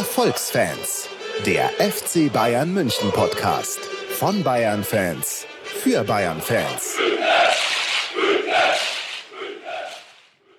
Erfolgsfans, der FC Bayern München Podcast von Bayern Fans für Bayern Fans.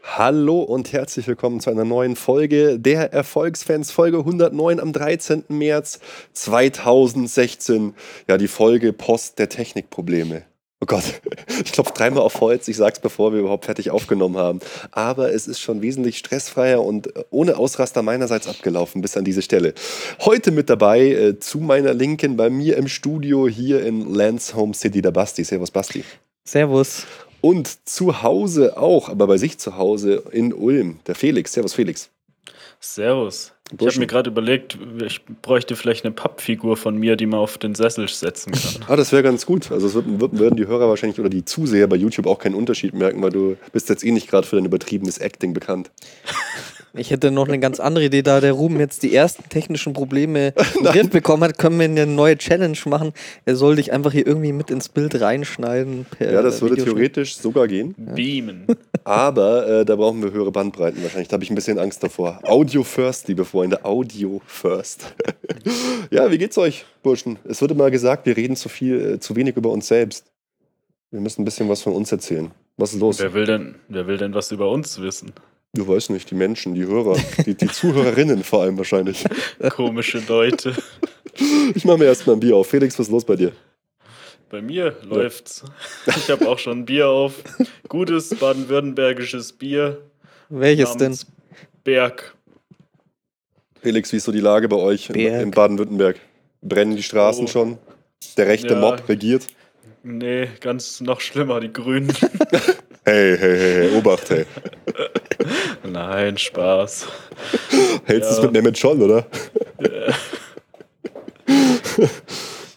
Hallo und herzlich willkommen zu einer neuen Folge der Erfolgsfans, Folge 109 am 13. März 2016. Ja, die Folge Post der Technikprobleme. Oh Gott, ich klopfe dreimal auf Holz, ich sag's bevor wir überhaupt fertig aufgenommen haben. Aber es ist schon wesentlich stressfreier und ohne Ausraster meinerseits abgelaufen bis an diese Stelle. Heute mit dabei äh, zu meiner Linken bei mir im Studio hier in Lance Home City der Basti. Servus Basti. Servus. Und zu Hause auch, aber bei sich zu Hause in Ulm, der Felix. Servus Felix. Servus. Ich habe mir gerade überlegt, ich bräuchte vielleicht eine Pappfigur von mir, die man auf den Sessel setzen kann. ah, das wäre ganz gut. Also es wird, würden die Hörer wahrscheinlich oder die Zuseher bei YouTube auch keinen Unterschied merken, weil du bist jetzt eh nicht gerade für dein übertriebenes Acting bekannt. Ich hätte noch eine ganz andere Idee, da der Ruben jetzt die ersten technischen Probleme im Griff bekommen hat, können wir eine neue Challenge machen. Er soll dich einfach hier irgendwie mit ins Bild reinschneiden. ja, das würde theoretisch sogar gehen. Beamen. Aber äh, da brauchen wir höhere Bandbreiten wahrscheinlich. Da habe ich ein bisschen Angst davor. Audio first, liebe Freunde. Audio first. ja, wie geht's euch, Burschen? Es wurde mal gesagt, wir reden zu viel, äh, zu wenig über uns selbst. Wir müssen ein bisschen was von uns erzählen. Was ist los? Wer will denn, wer will denn was über uns wissen? Du weißt nicht, die Menschen, die Hörer, die, die Zuhörerinnen vor allem wahrscheinlich. Komische Leute. Ich mache mir erstmal ein Bier auf. Felix, was ist los bei dir? Bei mir läuft's. Ich habe auch schon ein Bier auf. Gutes baden-württembergisches Bier. Welches denn? Berg. Felix, wie ist so die Lage bei euch in, in Baden-Württemberg? Brennen die Straßen oh. schon? Der rechte ja. Mob regiert? Nee, ganz noch schlimmer, die Grünen. hey, hey, hey, hey, Obacht, hey. Nein, Spaß. Hältst du ja. es mit Mehmet schon, oder?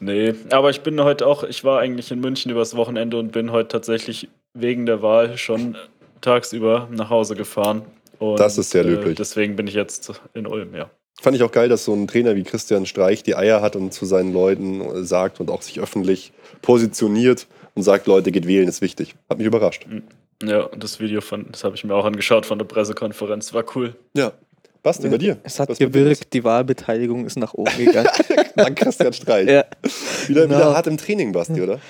nee, aber ich bin heute auch, ich war eigentlich in München übers Wochenende und bin heute tatsächlich wegen der Wahl schon tagsüber nach Hause gefahren. Und, das ist sehr löblich. Äh, deswegen bin ich jetzt in Ulm, ja. Fand ich auch geil, dass so ein Trainer wie Christian Streich die Eier hat und zu seinen Leuten sagt und auch sich öffentlich positioniert und sagt, Leute, geht wählen, ist wichtig. Hat mich überrascht. Mhm. Ja, das Video von, das habe ich mir auch angeschaut von der Pressekonferenz, war cool. Ja. Basti, bei dir? Es hat Was gewirkt, die Wahlbeteiligung ist nach oben gegangen. Dank Christian Streich. Ja. Wieder, genau. wieder hart im Training, Basti, oder?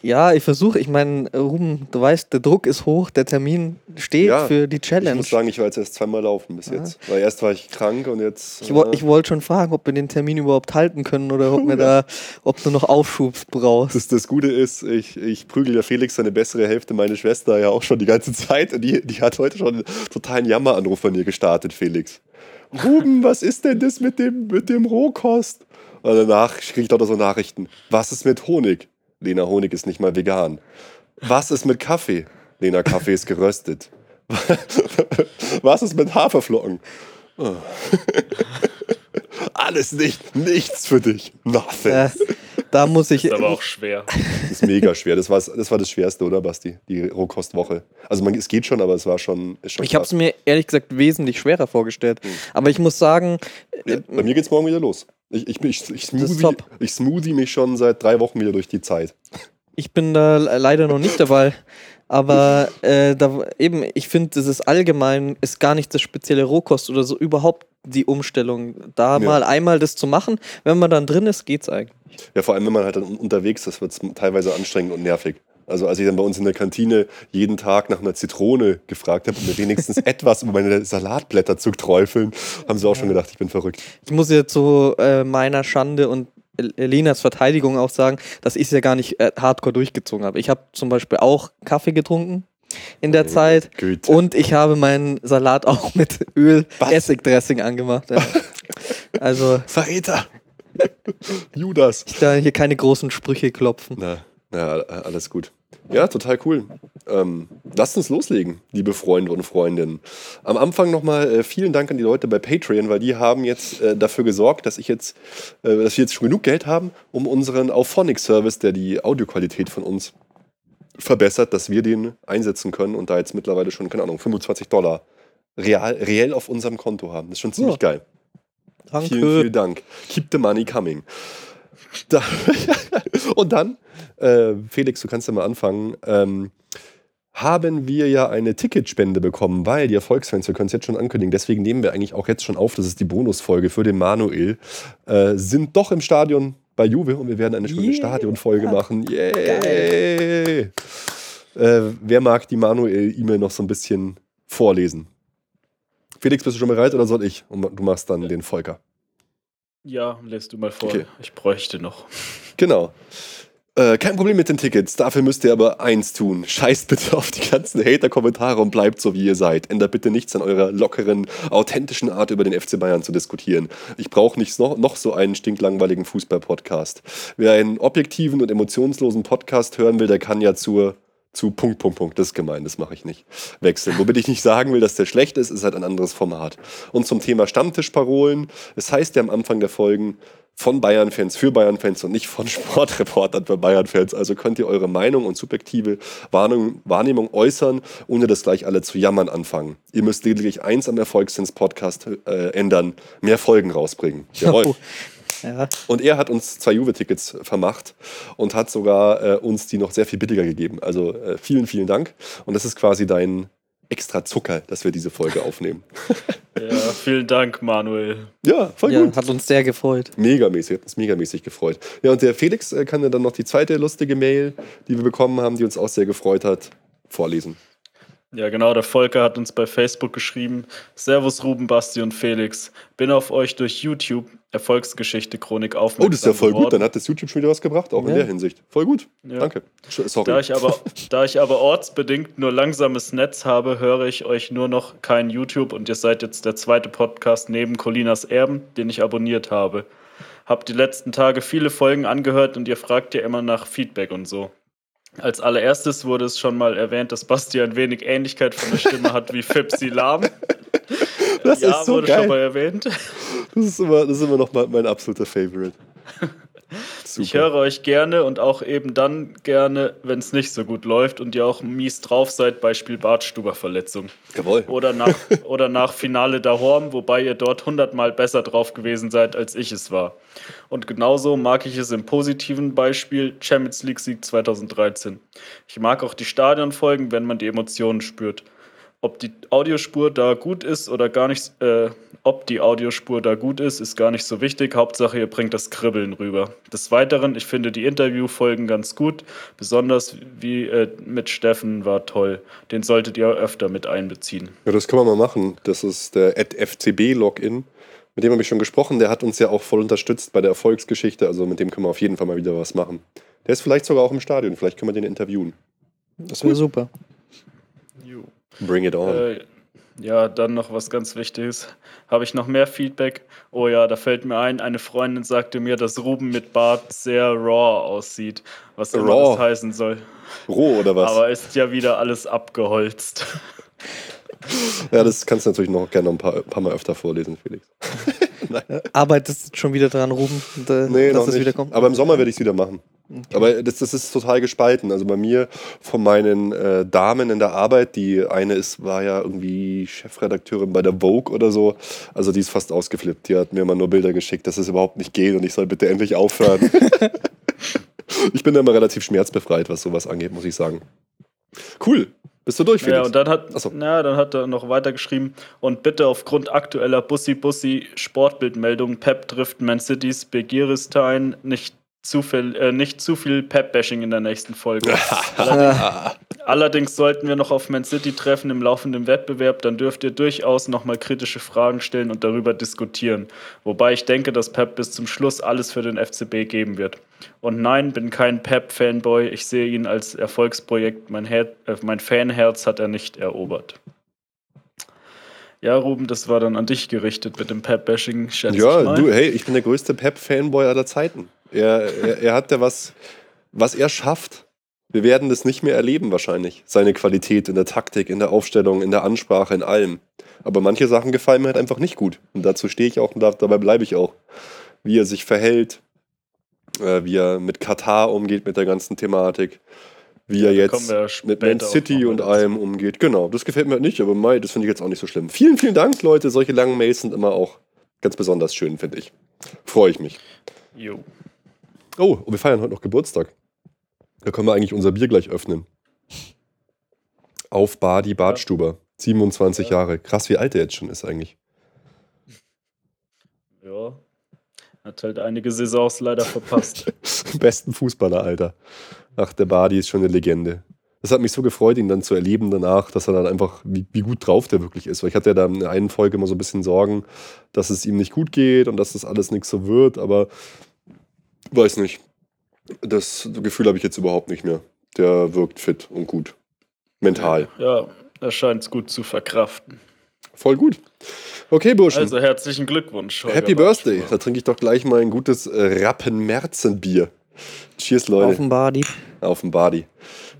Ja, ich versuche, ich meine, Ruben, du weißt, der Druck ist hoch, der Termin steht ja, für die Challenge. Ich muss sagen, ich war jetzt erst zweimal laufen bis ja. jetzt. Weil erst war ich krank und jetzt. Ich, äh, ich wollte schon fragen, ob wir den Termin überhaupt halten können oder ob, wir da, ob du noch Aufschub brauchst. Das, das Gute ist, ich, ich prügel ja Felix seine bessere Hälfte, meine Schwester, ja auch schon die ganze Zeit. Und die, die hat heute schon einen totalen Jammeranruf von ihr gestartet, Felix. Ruben, was ist denn das mit dem, mit dem Rohkost? Und danach kriege ich da so Nachrichten. Was ist mit Honig? Lena, Honig ist nicht mal vegan. Was ist mit Kaffee? Lena, Kaffee ist geröstet. Was ist mit Haferflocken? Oh. Alles nicht, nichts für dich. Nothing. Äh, da muss ich. Das ist aber auch schwer. Das ist mega schwer. Das war das, war das Schwerste, oder, Basti? Die Rohkostwoche. Also, man, es geht schon, aber es war schon. schon ich habe es mir ehrlich gesagt wesentlich schwerer vorgestellt. Mhm. Aber ich muss sagen. Ja, bei mir geht es morgen wieder los. Ich, ich, ich, ich, smoothie, ich smoothie mich schon seit drei Wochen wieder durch die Zeit. Ich bin da leider noch nicht dabei. Aber äh, da, eben, ich finde, das ist allgemein, ist gar nicht das spezielle Rohkost oder so überhaupt die Umstellung. Da ja. mal einmal das zu machen, wenn man dann drin ist, geht's eigentlich. Ja, vor allem, wenn man halt dann unterwegs ist, wird es teilweise anstrengend und nervig. Also als ich dann bei uns in der Kantine jeden Tag nach einer Zitrone gefragt habe, um mir wenigstens etwas über meine Salatblätter zu träufeln, haben sie auch schon gedacht, ich bin verrückt. Ich muss jetzt zu äh, meiner Schande und Lenas Verteidigung auch sagen, dass ich es ja gar nicht äh, hardcore durchgezogen habe. Ich habe zum Beispiel auch Kaffee getrunken in der oh, Zeit Güte. und ich habe meinen Salat auch mit Öl Essigdressing angemacht. Ja. Also Verräter. Judas. Ich da hier keine großen Sprüche klopfen. Na, na alles gut. Ja, total cool. Ähm, lasst uns loslegen, liebe Freunde und Freundinnen. Am Anfang nochmal äh, vielen Dank an die Leute bei Patreon, weil die haben jetzt äh, dafür gesorgt, dass ich jetzt, äh, dass wir jetzt schon genug Geld haben, um unseren Auphonic-Service, der die Audioqualität von uns verbessert, dass wir den einsetzen können und da jetzt mittlerweile schon, keine Ahnung, 25 Dollar real, reell auf unserem Konto haben. Das ist schon ziemlich ja. geil. Danke. Vielen, vielen Dank. Keep the money coming. Da und dann, äh, Felix, du kannst ja mal anfangen. Ähm, haben wir ja eine Ticketspende bekommen, weil die Erfolgsfans, wir können es jetzt schon ankündigen, deswegen nehmen wir eigentlich auch jetzt schon auf, das ist die Bonusfolge für den Manuel, äh, sind doch im Stadion bei Juve und wir werden eine schöne yeah. Stadionfolge machen. Yay! Äh, wer mag die Manuel-E-Mail noch so ein bisschen vorlesen? Felix, bist du schon bereit oder soll ich? Und du machst dann den Volker. Ja, lest du mal vor. Okay. Ich bräuchte noch. Genau. Äh, kein Problem mit den Tickets. Dafür müsst ihr aber eins tun. Scheißt bitte auf die ganzen Hater-Kommentare und bleibt so, wie ihr seid. Ändert bitte nichts an eurer lockeren, authentischen Art, über den FC Bayern zu diskutieren. Ich brauche nicht noch, noch so einen stinklangweiligen Fußball-Podcast. Wer einen objektiven und emotionslosen Podcast hören will, der kann ja zur zu Punkt, Punkt, Punkt. Das ist gemein, das mache ich nicht. Wechseln. Womit ich nicht sagen will, dass der schlecht ist, ist halt ein anderes Format. Und zum Thema Stammtischparolen. Es heißt ja am Anfang der Folgen, von Bayern-Fans für Bayern-Fans und nicht von Sportreportern für Bayern-Fans. Also könnt ihr eure Meinung und subjektive Warnung, Wahrnehmung äußern, ohne das gleich alle zu jammern anfangen. Ihr müsst lediglich eins am Erfolgssins-Podcast äh, ändern, mehr Folgen rausbringen. Jawohl. Oh. Ja. Und er hat uns zwei Juve-Tickets vermacht und hat sogar äh, uns die noch sehr viel billiger gegeben. Also äh, vielen, vielen Dank. Und das ist quasi dein extra Zucker, dass wir diese Folge aufnehmen. Ja, vielen Dank, Manuel. Ja, voll ja, gut. Hat uns sehr gefreut. Megamäßig, hat uns megamäßig gefreut. Ja, und der Felix äh, kann ja dann noch die zweite lustige Mail, die wir bekommen haben, die uns auch sehr gefreut hat, vorlesen. Ja, genau. Der Volker hat uns bei Facebook geschrieben: Servus Ruben, Basti und Felix. Bin auf euch durch YouTube Erfolgsgeschichte Chronik aufmerksam. Oh, das ist ja voll geworden. gut. Dann hat das YouTube schon wieder was gebracht, auch ja. in der Hinsicht. Voll gut. Ja. Danke. Sorry. Da ich, aber, da ich aber ortsbedingt nur langsames Netz habe, höre ich euch nur noch kein YouTube und ihr seid jetzt der zweite Podcast neben Colinas Erben, den ich abonniert habe. Hab die letzten Tage viele Folgen angehört und ihr fragt ja immer nach Feedback und so. Als allererstes wurde es schon mal erwähnt, dass Basti ein wenig Ähnlichkeit von der Stimme hat wie Fipsi Lahm. Das ja, ist so wurde geil. schon mal erwähnt. Das ist immer, das ist immer noch mein, mein absoluter Favorite. Super. Ich höre euch gerne und auch eben dann gerne, wenn es nicht so gut läuft und ihr auch mies drauf seid, Beispiel Bartstuber-Verletzung. Jawohl. Oder nach, oder nach Finale da Horm, wobei ihr dort hundertmal besser drauf gewesen seid, als ich es war. Und genauso mag ich es im positiven Beispiel Champions League Sieg 2013. Ich mag auch die Stadionfolgen, wenn man die Emotionen spürt. Ob die Audiospur da gut ist oder gar nicht, äh, ob die Audiospur da gut ist, ist gar nicht so wichtig. Hauptsache, ihr bringt das Kribbeln rüber. Des Weiteren, ich finde die Interviewfolgen ganz gut. Besonders wie äh, mit Steffen war toll. Den solltet ihr öfter mit einbeziehen. Ja, das können wir mal machen. Das ist der FCB-Login. Mit dem habe ich schon gesprochen. Der hat uns ja auch voll unterstützt bei der Erfolgsgeschichte. Also mit dem können wir auf jeden Fall mal wieder was machen. Der ist vielleicht sogar auch im Stadion. Vielleicht können wir den interviewen. Das wäre super. Bring it on. Äh, ja, dann noch was ganz Wichtiges. Habe ich noch mehr Feedback? Oh ja, da fällt mir ein, eine Freundin sagte mir, dass Ruben mit Bart sehr raw aussieht. Was immer raw. das heißen soll. Roh oder was? Aber ist ja wieder alles abgeholzt. Ja, das kannst du natürlich noch gerne noch ein paar, paar Mal öfter vorlesen, Felix. Arbeitest schon wieder dran, Ruben? Da, nee, noch nicht. Aber im Sommer werde ich es wieder machen. Okay. Aber das, das ist total gespalten. Also bei mir von meinen äh, Damen in der Arbeit, die eine ist, war ja irgendwie Chefredakteurin bei der Vogue oder so. Also die ist fast ausgeflippt. Die hat mir immer nur Bilder geschickt, dass es überhaupt nicht geht und ich soll bitte endlich aufhören. ich bin da immer relativ schmerzbefreit, was sowas angeht, muss ich sagen. Cool. Bist du durch, Felix? Ja, und dann hat, so. ja, dann hat er noch weitergeschrieben und bitte aufgrund aktueller Bussi-Bussi-Sportbildmeldungen Pep trifft Man City's Begiristein nicht zu viel, äh, nicht zu viel Pep-Bashing in der nächsten Folge. allerdings, allerdings, sollten wir noch auf Man City treffen im laufenden Wettbewerb, dann dürft ihr durchaus nochmal kritische Fragen stellen und darüber diskutieren. Wobei ich denke, dass Pep bis zum Schluss alles für den FCB geben wird. Und nein, bin kein Pep-Fanboy. Ich sehe ihn als Erfolgsprojekt. Mein, Her äh, mein Fanherz hat er nicht erobert. Ja, Ruben, das war dann an dich gerichtet mit dem Pep-Bashing. Ja, du, hey, ich bin der größte Pep-Fanboy aller Zeiten. Er, er, er hat ja was, was er schafft. Wir werden das nicht mehr erleben wahrscheinlich. Seine Qualität in der Taktik, in der Aufstellung, in der Ansprache, in allem. Aber manche Sachen gefallen mir halt einfach nicht gut. Und dazu stehe ich auch und dabei bleibe ich auch. Wie er sich verhält, äh, wie er mit Katar umgeht, mit der ganzen Thematik, wie er jetzt mit Man City und allem umgeht. Genau, das gefällt mir halt nicht, aber Mai, das finde ich jetzt auch nicht so schlimm. Vielen, vielen Dank, Leute. Solche langen Mails sind immer auch ganz besonders schön, finde ich. Freue ich mich. Jo. Oh, und wir feiern heute noch Geburtstag. Da können wir eigentlich unser Bier gleich öffnen. Auf Badi Badstuber. 27 ja. Jahre. Krass, wie alt er jetzt schon ist eigentlich. Ja. Hat halt einige Saisons leider verpasst. Besten Fußballer, Alter. Ach, der Badi ist schon eine Legende. Das hat mich so gefreut, ihn dann zu erleben danach, dass er dann einfach, wie, wie gut drauf der wirklich ist. Weil ich hatte ja da in der einen Folge immer so ein bisschen Sorgen, dass es ihm nicht gut geht und dass das alles nichts so wird, aber weiß nicht. Das Gefühl habe ich jetzt überhaupt nicht mehr. Der wirkt fit und gut. Mental. Ja, er scheint es gut zu verkraften. Voll gut. Okay, Burschen. Also herzlichen Glückwunsch. Holger Happy Birthday. Da trinke ich doch gleich mal ein gutes äh, Rappen-Merzen-Bier. Cheers, Leute. Auf dem Badi. Auf dem Badi.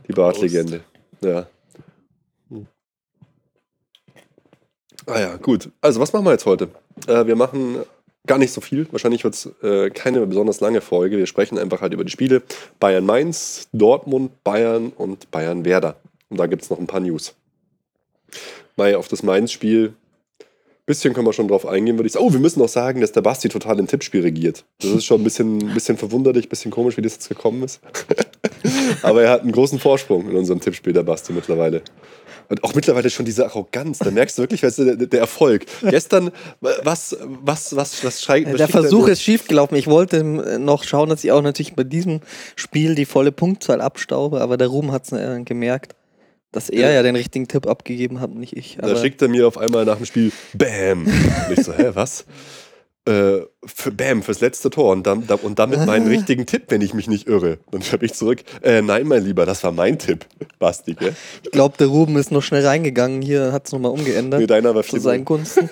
Die Bartlegende. Ja. Ah ja, gut. Also, was machen wir jetzt heute? Äh, wir machen gar nicht so viel. Wahrscheinlich wird es äh, keine besonders lange Folge. Wir sprechen einfach halt über die Spiele Bayern Mainz, Dortmund, Bayern und Bayern Werder. Und da gibt es noch ein paar News. Mal auf das Mainz-Spiel bisschen können wir schon drauf eingehen, würde ich sagen. Oh, wir müssen noch sagen, dass der Basti total im Tippspiel regiert. Das ist schon ein bisschen, bisschen verwunderlich, ein bisschen komisch, wie das jetzt gekommen ist. Aber er hat einen großen Vorsprung in unserem Tippspiel, der Basti mittlerweile. Und auch mittlerweile schon diese Arroganz. Da merkst du wirklich, weißt du, der, der Erfolg. Gestern, was, was, was, was schreit. Der Versuch ist schiefgelaufen. Ich wollte noch schauen, dass ich auch natürlich bei diesem Spiel die volle Punktzahl abstaube, aber der Ruhm hat es äh, gemerkt. Dass er ja. den richtigen Tipp abgegeben hat, nicht ich. da schickt er mir auf einmal nach dem Spiel Bam. Und ich so, hä, was? Äh, für Bam, fürs letzte Tor und, dann, und damit meinen ah. richtigen Tipp, wenn ich mich nicht irre. Dann schreibe ich zurück, äh, nein, mein Lieber, das war mein Tipp, Basti, gell? Ich glaube, der Ruben ist noch schnell reingegangen, hier hat es nochmal umgeändert. Nee, deiner war Zu seinen Gunsten.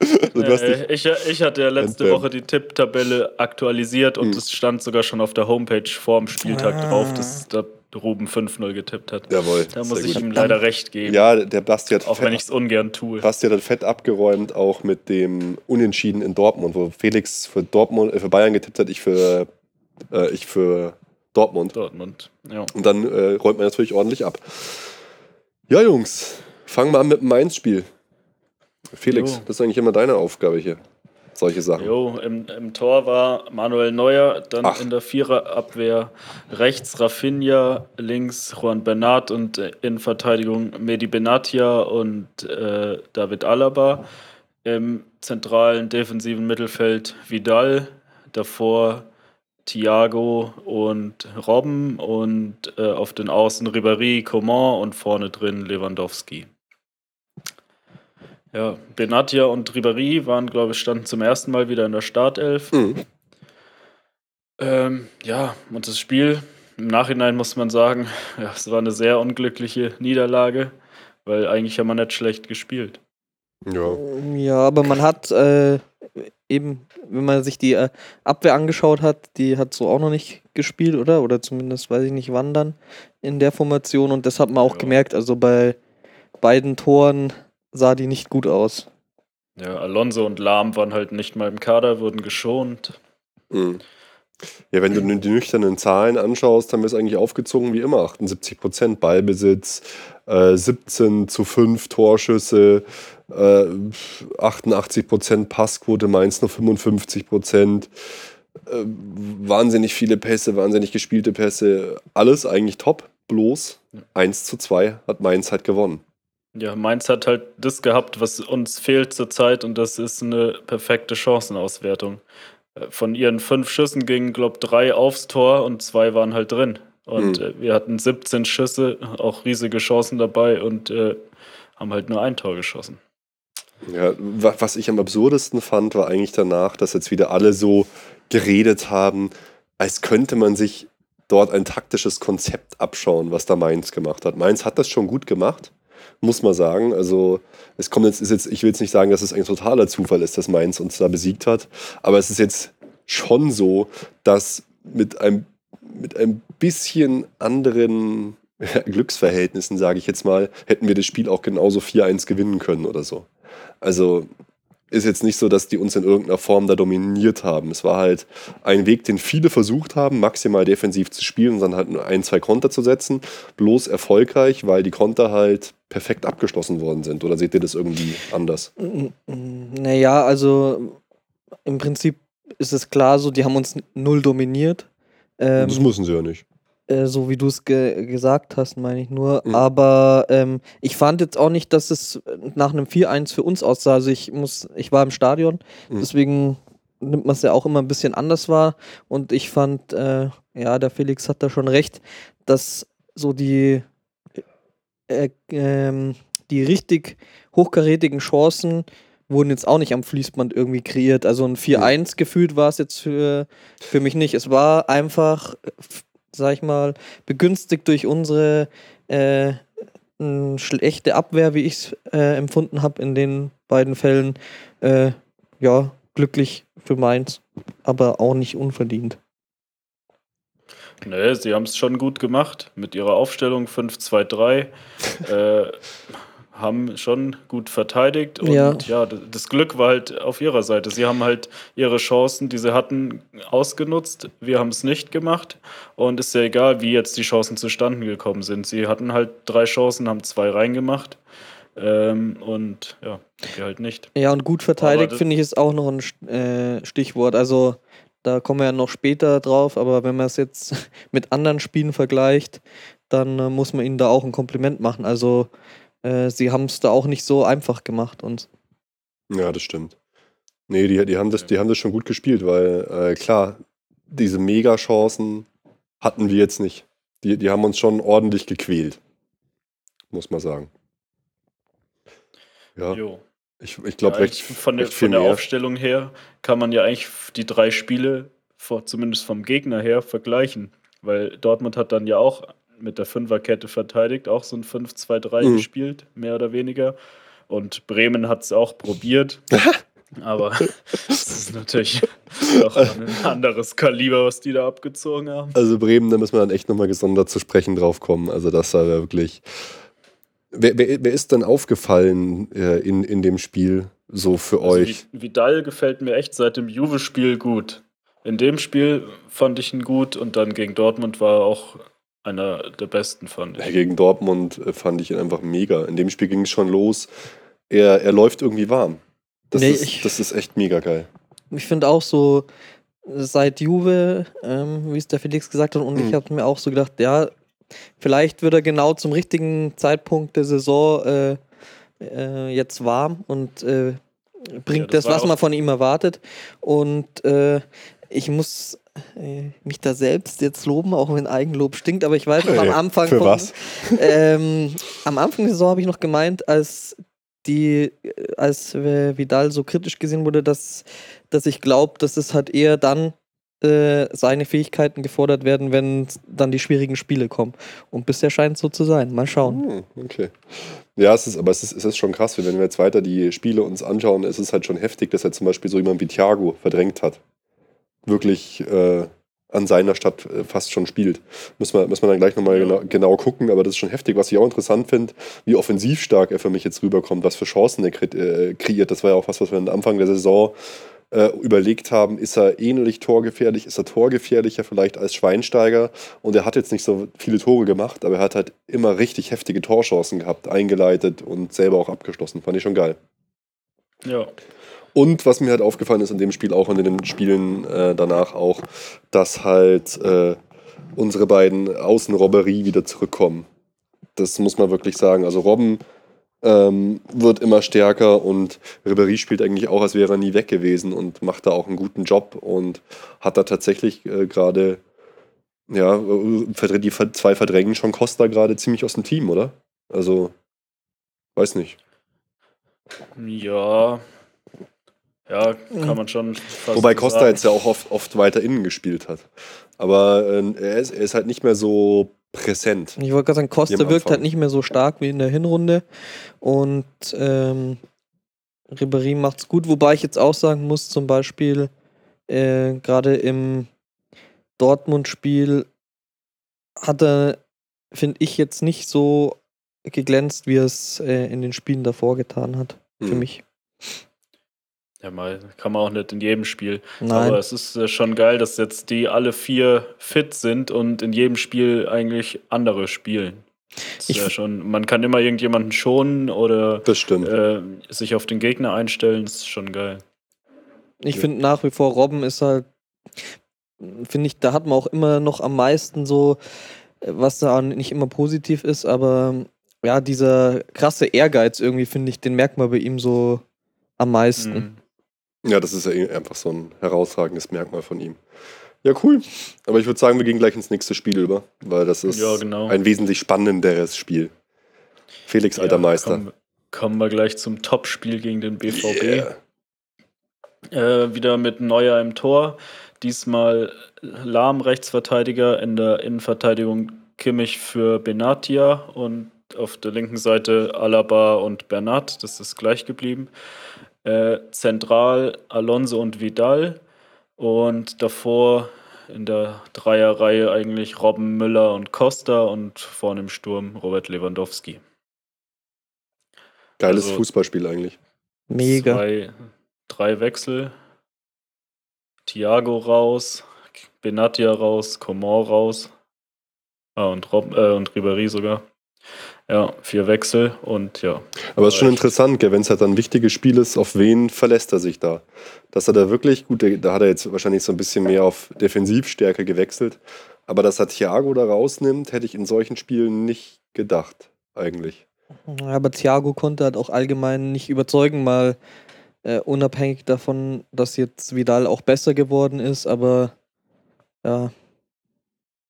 äh, ich, ich hatte ja letzte Woche die Tipptabelle aktualisiert und hm. es stand sogar schon auf der Homepage vorm Spieltag ah. drauf. Das, da Ruben 5-0 getippt hat. Jawohl. Da muss ich gut. ihm leider recht geben. Ja, der Basti hat. Auch wenn ich es ungern tue. Basti hat fett abgeräumt, auch mit dem Unentschieden in Dortmund, wo Felix für Dortmund, äh, für Bayern getippt hat, ich für, äh, ich für Dortmund. Dortmund, ja. Und dann äh, räumt man natürlich ordentlich ab. Ja, Jungs, fangen wir an mit dem Mainz-Spiel. Felix, jo. das ist eigentlich immer deine Aufgabe hier solche Sachen. Jo, im, im Tor war Manuel Neuer, dann Ach. in der Viererabwehr rechts Rafinha, links Juan Bernat und in Verteidigung Medi Benatia und äh, David Alaba. Im zentralen defensiven Mittelfeld Vidal, davor Thiago und Robben und äh, auf den Außen Ribéry, Coman und vorne drin Lewandowski. Ja, Benatia und Ribéry waren, glaube ich, standen zum ersten Mal wieder in der Startelf. Mhm. Ähm, ja, und das Spiel, im Nachhinein muss man sagen, ja, es war eine sehr unglückliche Niederlage, weil eigentlich haben wir nicht schlecht gespielt. Ja, ja aber man hat äh, eben, wenn man sich die äh, Abwehr angeschaut hat, die hat so auch noch nicht gespielt, oder? Oder zumindest weiß ich nicht wann dann in der Formation und das hat man auch ja. gemerkt. Also bei beiden Toren sah die nicht gut aus. Ja, Alonso und Lahm waren halt nicht mal im Kader, wurden geschont. Mhm. Ja, wenn du die nüchternen Zahlen anschaust, haben wir es eigentlich aufgezogen wie immer. 78% Ballbesitz, äh, 17 zu 5 Torschüsse, äh, 88% Passquote, Mainz nur 55%. Äh, wahnsinnig viele Pässe, wahnsinnig gespielte Pässe. Alles eigentlich top, bloß 1 zu 2 hat Mainz halt gewonnen. Ja, Mainz hat halt das gehabt, was uns fehlt zurzeit und das ist eine perfekte Chancenauswertung. Äh, von ihren fünf Schüssen gingen, glaube ich, drei aufs Tor und zwei waren halt drin. Und mhm. wir hatten 17 Schüsse, auch riesige Chancen dabei und äh, haben halt nur ein Tor geschossen. Ja, was ich am absurdesten fand, war eigentlich danach, dass jetzt wieder alle so geredet haben, als könnte man sich dort ein taktisches Konzept abschauen, was da Mainz gemacht hat. Mainz hat das schon gut gemacht, muss man sagen. Also es kommt jetzt, ist jetzt, ich will jetzt nicht sagen, dass es ein totaler Zufall ist, dass Mainz uns da besiegt hat, aber es ist jetzt schon so, dass mit einem, mit ein bisschen anderen Glücksverhältnissen, sage ich jetzt mal, hätten wir das Spiel auch genauso 4-1 gewinnen können oder so. Also ist jetzt nicht so, dass die uns in irgendeiner Form da dominiert haben. Es war halt ein Weg, den viele versucht haben, maximal defensiv zu spielen und dann halt nur ein, zwei Konter zu setzen. Bloß erfolgreich, weil die Konter halt perfekt abgeschlossen worden sind. Oder seht ihr das irgendwie anders? Naja, also im Prinzip ist es klar so, die haben uns null dominiert. Ähm, das müssen sie ja nicht. Äh, so wie du es ge gesagt hast, meine ich nur. Mhm. Aber ähm, ich fand jetzt auch nicht, dass es nach einem 4-1 für uns aussah. Also ich muss, ich war im Stadion, mhm. deswegen nimmt man es ja auch immer ein bisschen anders wahr. Und ich fand, äh, ja, der Felix hat da schon recht, dass so die, äh, äh, die richtig hochkarätigen Chancen wurden jetzt auch nicht am Fließband irgendwie kreiert. Also ein 4-1 gefühlt war es jetzt für, für mich nicht. Es war einfach sag ich mal, begünstigt durch unsere äh, schlechte Abwehr, wie ich es äh, empfunden habe in den beiden Fällen. Äh, ja, glücklich für Mainz, aber auch nicht unverdient. Nee, sie haben es schon gut gemacht mit ihrer Aufstellung 5-2-3. äh, haben schon gut verteidigt und ja. ja. das Glück war halt auf ihrer Seite. Sie haben halt ihre Chancen, die sie hatten, ausgenutzt. Wir haben es nicht gemacht und ist ja egal, wie jetzt die Chancen zustande gekommen sind. Sie hatten halt drei Chancen, haben zwei reingemacht. Ähm, und ja, wir halt nicht. Ja, und gut verteidigt finde ich ist auch noch ein äh, Stichwort. Also da kommen wir ja noch später drauf, aber wenn man es jetzt mit anderen Spielen vergleicht, dann äh, muss man ihnen da auch ein Kompliment machen. Also äh, sie haben es da auch nicht so einfach gemacht uns. Ja, das stimmt. Nee, die, die, haben, das, die haben das schon gut gespielt, weil äh, klar, diese Mega-Chancen hatten wir jetzt nicht. Die, die haben uns schon ordentlich gequält. Muss man sagen. Ja. Jo. Ich, ich glaube, ja, recht, von der, recht von der Aufstellung her kann man ja eigentlich die drei Spiele, vor, zumindest vom Gegner her, vergleichen. Weil Dortmund hat dann ja auch mit der Fünferkette verteidigt, auch so ein 5-2-3 mhm. gespielt, mehr oder weniger. Und Bremen hat es auch probiert. Aber das ist natürlich doch ein anderes Kaliber, was die da abgezogen haben. Also Bremen, da müssen wir dann echt nochmal gesondert zu sprechen drauf kommen. Also das war wirklich. Wer, wer, wer ist denn aufgefallen äh, in, in dem Spiel so für also euch? Vidal gefällt mir echt seit dem Juve-Spiel gut. In dem Spiel fand ich ihn gut und dann gegen Dortmund war er auch einer der besten, fand ich. Gegen Dortmund äh, fand ich ihn einfach mega. In dem Spiel ging es schon los. Er, er läuft irgendwie warm. Das, nee, ist, ich, das ist echt mega geil. Ich finde auch so, seit Juve, ähm, wie es der Felix gesagt hat, und mhm. ich habe mir auch so gedacht, ja, vielleicht wird er genau zum richtigen Zeitpunkt der Saison äh, äh, jetzt warm und äh, bringt ja, das, das was man von ihm erwartet. Und äh, ich muss äh, mich da selbst jetzt loben, auch wenn Eigenlob stinkt, aber ich weiß noch am Anfang. Für von, was? Ähm, am Anfang der Saison habe ich noch gemeint, als die, als Vidal so kritisch gesehen wurde, dass, dass ich glaube, dass es halt eher dann äh, seine Fähigkeiten gefordert werden, wenn dann die schwierigen Spiele kommen. Und bisher scheint es so zu sein. Mal schauen. Hm, okay. Ja, es ist, aber es ist, es ist schon krass, wenn wir jetzt weiter die Spiele uns anschauen, es ist halt schon heftig, dass er zum Beispiel so jemand wie Thiago verdrängt hat wirklich äh, an seiner Stadt äh, fast schon spielt. Muss man, muss man dann gleich nochmal ja. genau, genau gucken, aber das ist schon heftig. Was ich auch interessant finde, wie offensiv stark er für mich jetzt rüberkommt, was für Chancen er äh, kreiert. Das war ja auch was, was wir am Anfang der Saison äh, überlegt haben, ist er ähnlich torgefährlich, ist er torgefährlicher vielleicht als Schweinsteiger und er hat jetzt nicht so viele Tore gemacht, aber er hat halt immer richtig heftige Torchancen gehabt, eingeleitet und selber auch abgeschlossen. Fand ich schon geil. Ja. Und was mir halt aufgefallen ist in dem Spiel auch und in den Spielen äh, danach auch, dass halt äh, unsere beiden Außenrobberie wieder zurückkommen. Das muss man wirklich sagen. Also Robben ähm, wird immer stärker und Ribéry spielt eigentlich auch, als wäre er nie weg gewesen und macht da auch einen guten Job und hat da tatsächlich äh, gerade, ja, die zwei verdrängen schon Costa gerade ziemlich aus dem Team, oder? Also, weiß nicht. Ja, ja, kann man schon. Wobei Costa sagen. jetzt ja auch oft, oft weiter innen gespielt hat. Aber äh, er, ist, er ist halt nicht mehr so präsent. Ich wollte gerade sagen, Costa wirkt halt nicht mehr so stark wie in der Hinrunde. Und ähm, Ribéry macht es gut. Wobei ich jetzt auch sagen muss, zum Beispiel, äh, gerade im Dortmund-Spiel hat er, finde ich, jetzt nicht so geglänzt, wie er es äh, in den Spielen davor getan hat. Für hm. mich. Ja, mal kann man auch nicht in jedem Spiel. Nein. Aber es ist äh, schon geil, dass jetzt die alle vier fit sind und in jedem Spiel eigentlich andere spielen. Ich ja schon, man kann immer irgendjemanden schonen oder äh, sich auf den Gegner einstellen, das ist schon geil. Ich ja. finde nach wie vor, Robben ist halt. finde ich, da hat man auch immer noch am meisten so, äh, was da nicht immer positiv ist, aber ja, dieser krasse Ehrgeiz irgendwie, finde ich, den merkt man bei ihm so am meisten. Mhm. Ja, das ist ja eh einfach so ein herausragendes Merkmal von ihm. Ja, cool. Aber ich würde sagen, wir gehen gleich ins nächste Spiel über, weil das ist ja, genau. ein wesentlich spannenderes Spiel. Felix, alter ja, Meister. Kommen, kommen, wir gleich zum Topspiel gegen den BVB. Yeah. Äh, wieder mit Neuer im Tor. Diesmal Lahm Rechtsverteidiger, in der Innenverteidigung Kimmich für Benatia und auf der linken Seite Alaba und Bernat. Das ist gleich geblieben. Äh, zentral Alonso und Vidal. Und davor in der Dreierreihe eigentlich Robben Müller und Costa und vorne im Sturm Robert Lewandowski. Geiles also Fußballspiel eigentlich. Mega. Zwei, drei Wechsel. Thiago raus, Benatia raus, Coman raus. Ah, und, Rob, äh, und Ribéry sogar. Ja, vier Wechsel und ja. Aber es ist schon interessant, wenn es halt ein wichtiges Spiel ist, auf wen verlässt er sich da? Dass er da wirklich, gut, da hat er jetzt wahrscheinlich so ein bisschen mehr auf Defensivstärke gewechselt, aber dass er Thiago da rausnimmt, hätte ich in solchen Spielen nicht gedacht, eigentlich. Aber Thiago konnte halt auch allgemein nicht überzeugen, mal äh, unabhängig davon, dass jetzt Vidal auch besser geworden ist, aber ja,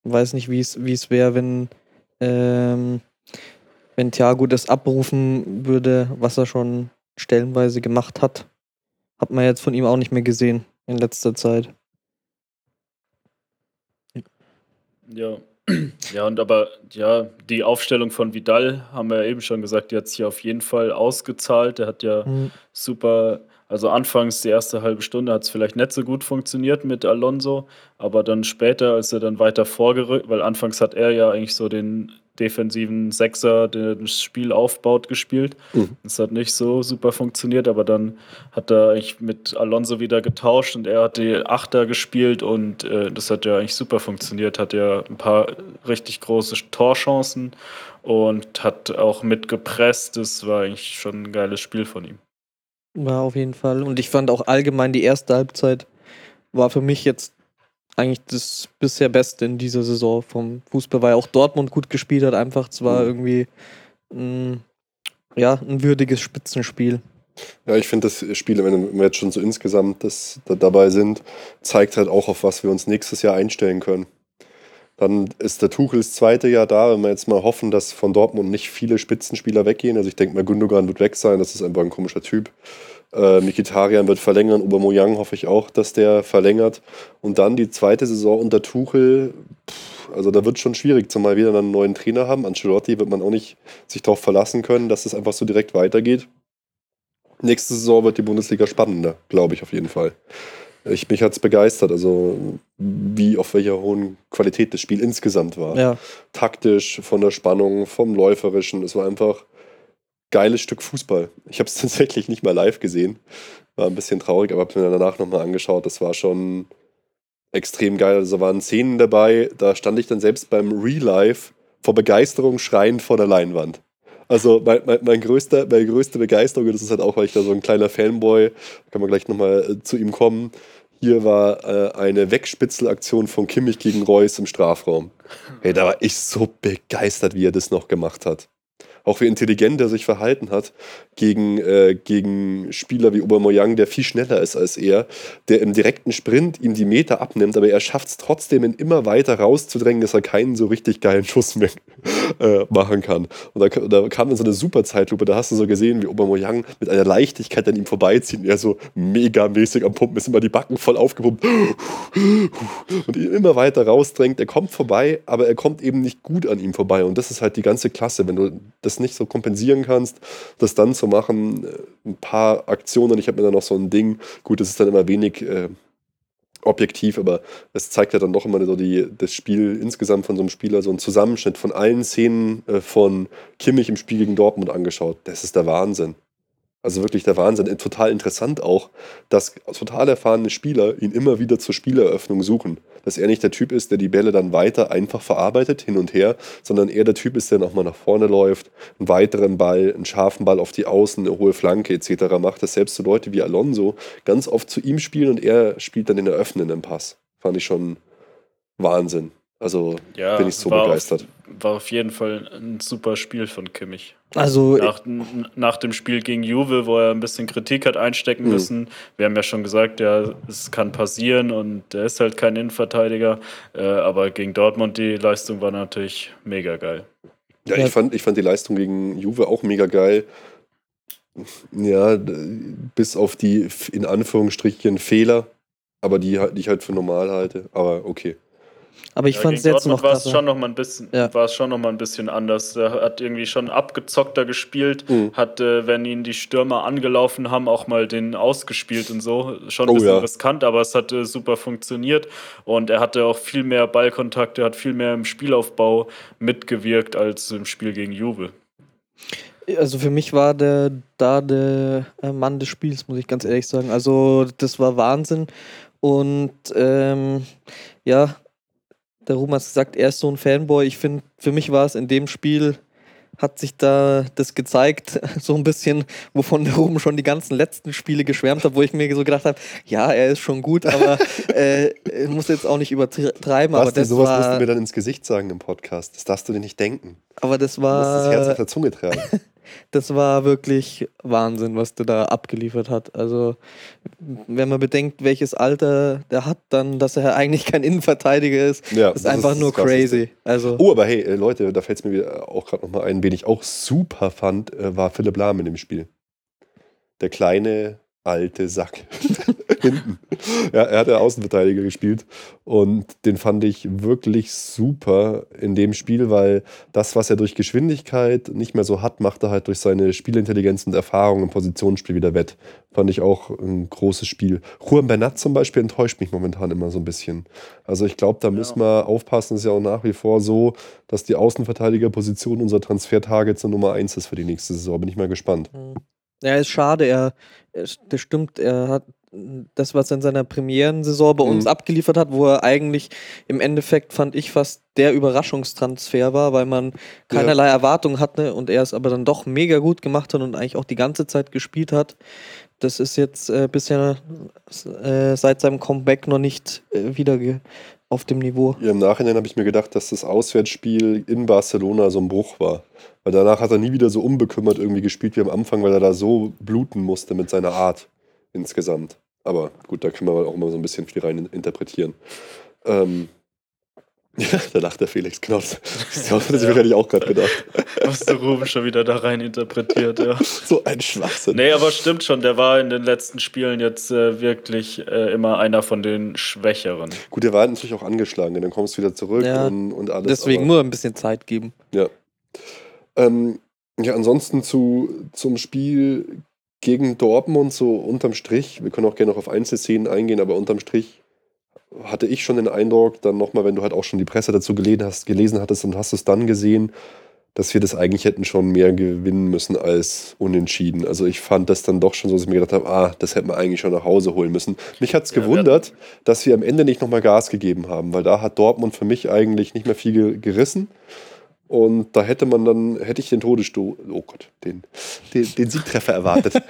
weiß nicht, wie es wäre, wenn ähm, wenn Thiago das abrufen würde, was er schon stellenweise gemacht hat. Hat man jetzt von ihm auch nicht mehr gesehen in letzter Zeit. Ja. Ja, und aber ja, die Aufstellung von Vidal haben wir ja eben schon gesagt, die hat sich auf jeden Fall ausgezahlt. Der hat ja mhm. super, also anfangs die erste halbe Stunde hat es vielleicht nicht so gut funktioniert mit Alonso, aber dann später, als er dann weiter vorgerückt, weil anfangs hat er ja eigentlich so den defensiven Sechser, der das Spiel aufbaut, gespielt. Mhm. Das hat nicht so super funktioniert, aber dann hat er eigentlich mit Alonso wieder getauscht und er hat die Achter gespielt und äh, das hat ja eigentlich super funktioniert. Hat ja ein paar richtig große Torchancen und hat auch mitgepresst. Das war eigentlich schon ein geiles Spiel von ihm. War auf jeden Fall. Und ich fand auch allgemein die erste Halbzeit war für mich jetzt eigentlich das bisher Beste in dieser Saison vom Fußball, weil auch Dortmund gut gespielt hat. Einfach zwar mhm. irgendwie ein, ja, ein würdiges Spitzenspiel. Ja, ich finde das Spiel, wenn wir jetzt schon so insgesamt das, da dabei sind, zeigt halt auch, auf was wir uns nächstes Jahr einstellen können. Dann ist der Tuchels zweite Jahr da, wenn wir jetzt mal hoffen, dass von Dortmund nicht viele Spitzenspieler weggehen. Also ich denke mal, Gündogan wird weg sein, das ist einfach ein komischer Typ. Äh, Mikitarian wird verlängern, Aubameyang hoffe ich auch, dass der verlängert. Und dann die zweite Saison unter Tuchel, pff, also da wird schon schwierig, zumal wir dann einen neuen Trainer haben. Ancelotti wird man auch nicht sich darauf verlassen können, dass es einfach so direkt weitergeht. Nächste Saison wird die Bundesliga spannender, glaube ich auf jeden Fall. Ich, mich hat es begeistert, also wie auf welcher hohen Qualität das Spiel insgesamt war. Ja. Taktisch, von der Spannung, vom Läuferischen. Es war einfach geiles Stück Fußball. Ich habe es tatsächlich nicht mal live gesehen. War ein bisschen traurig, aber habe mir danach nochmal angeschaut. Das war schon extrem geil. Also waren Szenen dabei, da stand ich dann selbst beim Real Life vor Begeisterung schreiend vor der Leinwand. Also mein, mein, mein größter, meine größte Begeisterung, das ist halt auch, weil ich da so ein kleiner Fanboy, kann man gleich nochmal äh, zu ihm kommen. Hier war äh, eine Wegspitzelaktion von Kimmich gegen Reus im Strafraum. Hey, da war ich so begeistert, wie er das noch gemacht hat auch wie intelligent er sich verhalten hat gegen, äh, gegen Spieler wie Aubameyang, der viel schneller ist als er, der im direkten Sprint ihm die Meter abnimmt, aber er schafft es trotzdem, ihn immer weiter rauszudrängen, dass er keinen so richtig geilen Schuss mehr äh, machen kann. Und da, da kam dann so eine super Zeitlupe, da hast du so gesehen, wie Aubameyang mit einer Leichtigkeit an ihm vorbeizieht und er so megamäßig am Pumpen ist, immer die Backen voll aufgepumpt und ihn immer weiter rausdrängt. Er kommt vorbei, aber er kommt eben nicht gut an ihm vorbei und das ist halt die ganze Klasse, wenn du das nicht so kompensieren kannst, das dann zu machen, äh, ein paar Aktionen, ich habe mir dann noch so ein Ding, gut, das ist dann immer wenig äh, objektiv, aber es zeigt ja dann doch immer so die, das Spiel insgesamt von so einem Spieler, so ein Zusammenschnitt von allen Szenen äh, von Kimmich im Spiel gegen Dortmund angeschaut. Das ist der Wahnsinn. Also wirklich der Wahnsinn. Total interessant auch, dass total erfahrene Spieler ihn immer wieder zur Spieleröffnung suchen. Dass er nicht der Typ ist, der die Bälle dann weiter einfach verarbeitet, hin und her, sondern er der Typ ist, der nochmal nach vorne läuft, einen weiteren Ball, einen scharfen Ball auf die Außen, eine hohe Flanke etc. macht. Dass selbst so Leute wie Alonso ganz oft zu ihm spielen und er spielt dann den eröffnenden Pass. fand ich schon Wahnsinn. Also Ja, bin ich so begeistert. Auf, war auf jeden Fall ein super Spiel von Kimmich. Also, Nach, nach dem Spiel gegen Juve, wo er ein bisschen Kritik hat einstecken Mhm. müssen. Wir haben ja schon gesagt, ja, es kann passieren und er ist halt kein Innenverteidiger. Äh, aber gegen Dortmund die Leistung war natürlich mega geil. Ja, ich fand, ich fand die Leistung gegen Juve auch mega geil. Ja, bis auf die in Anführungsstrichen Fehler, aber die, die ich halt für normal halte. Aber okay. Aber ich Ja, fand es jetzt Dortmund noch war es schon noch mal ein bisschen, Ja. war es schon noch mal ein bisschen anders. Er hat irgendwie schon abgezockter gespielt, Mhm. hat, äh, wenn ihn die Stürmer angelaufen haben, auch mal den ausgespielt und so. Schon ein Oh, bisschen ja. riskant, aber es hat äh, super funktioniert und er hatte auch viel mehr Ballkontakt, er hat viel mehr im Spielaufbau mitgewirkt als im Spiel gegen Juve. Also für mich war der da der äh, Mann des Spiels, muss ich ganz ehrlich sagen. Also das war Wahnsinn. Und ähm, ja, der Ruhm hat gesagt, er ist so ein Fanboy. Ich finde, für mich war es in dem Spiel, hat sich da das gezeigt, so ein bisschen, wovon der Ruben schon die ganzen letzten Spiele geschwärmt hat, wo ich mir so gedacht habe, ja, er ist schon gut, aber äh, er muss jetzt auch nicht übertreiben. Aber Basti, das, sowas musst du war, mir dann ins Gesicht sagen im Podcast. Das darfst du dir nicht denken. aber das Du musst das Herz auf war, der Zunge tragen. das war wirklich Wahnsinn, was der da abgeliefert hat. Also, wenn man bedenkt, welches Alter der hat, dann, dass er eigentlich kein Innenverteidiger ist, Ja, ist einfach ist nur Krasseste. crazy. Also, Oh, aber hey, äh, Leute, da fällt es mir auch gerade nochmal ein, wen ich auch super fand, äh, war Philipp Lahm in dem Spiel. Der kleine, alte Sack. Hinten. Ja, er hat ja Außenverteidiger gespielt und den fand ich wirklich super in dem Spiel, weil das, was er durch Geschwindigkeit nicht mehr so hat, macht er halt durch seine Spielintelligenz und Erfahrung im Positionsspiel wieder wett. Fand ich auch ein großes Spiel. Juan Bernat zum Beispiel enttäuscht mich momentan immer so ein bisschen. Also ich glaube, da müssen wir aufpassen. Es ist ja auch nach wie vor so, dass die Außenverteidigerposition unser Transfer-Target zur Nummer 1 ist für die nächste Saison. Bin ich mal gespannt. Ja, ist schade. Er, das stimmt, er hat das, was er in seiner Premierensaison bei uns Mhm. abgeliefert hat, wo er eigentlich im Endeffekt, fand ich, fast der Überraschungstransfer war, weil man keinerlei Erwartungen hatte und er es aber dann doch mega gut gemacht hat und eigentlich auch die ganze Zeit gespielt hat. Das ist jetzt äh, bisher äh, seit seinem Comeback noch nicht äh, wieder auf dem Niveau. Ja, Im Nachhinein habe ich mir gedacht, dass das Auswärtsspiel in Barcelona so ein Bruch war. Weil danach hat er nie wieder so unbekümmert irgendwie gespielt wie am Anfang, weil er da so bluten musste mit seiner Art insgesamt. Aber gut, da kann man auch immer so ein bisschen viel rein interpretieren. Ähm, ja, da lacht der Felix, genau. Das, das hat sich wahrscheinlich auch gerade gedacht. Was der Ruben schon wieder da rein interpretiert, ja. So ein Schwachsinn. Nee, aber stimmt schon, der war in den letzten Spielen jetzt äh, wirklich äh, immer einer von den Schwächeren. Gut, der war natürlich auch angeschlagen, denn dann kommst du wieder zurück Ja, und, und alles. Deswegen aber- nur ein bisschen Zeit geben. Ja. Ähm, ja, ansonsten zu, zum Spiel gegen Dortmund, so unterm Strich, wir können auch gerne noch auf Einzelszenen eingehen, aber unterm Strich hatte ich schon den Eindruck, dann nochmal, wenn du halt auch schon die Presse dazu gelesen hast, gelesen hattest und hast es dann gesehen, dass wir das eigentlich hätten schon mehr gewinnen müssen als unentschieden. Also ich fand das dann doch schon so, dass ich mir gedacht habe, ah, das hätten wir eigentlich schon nach Hause holen müssen. Mich hat es Ja, gewundert, dass wir am Ende nicht nochmal Gas gegeben haben, weil da hat Dortmund für mich eigentlich nicht mehr viel ge gerissen. Und da hätte man dann, hätte ich den Todesstoß, oh Gott, den, den, den Siegtreffer erwartet.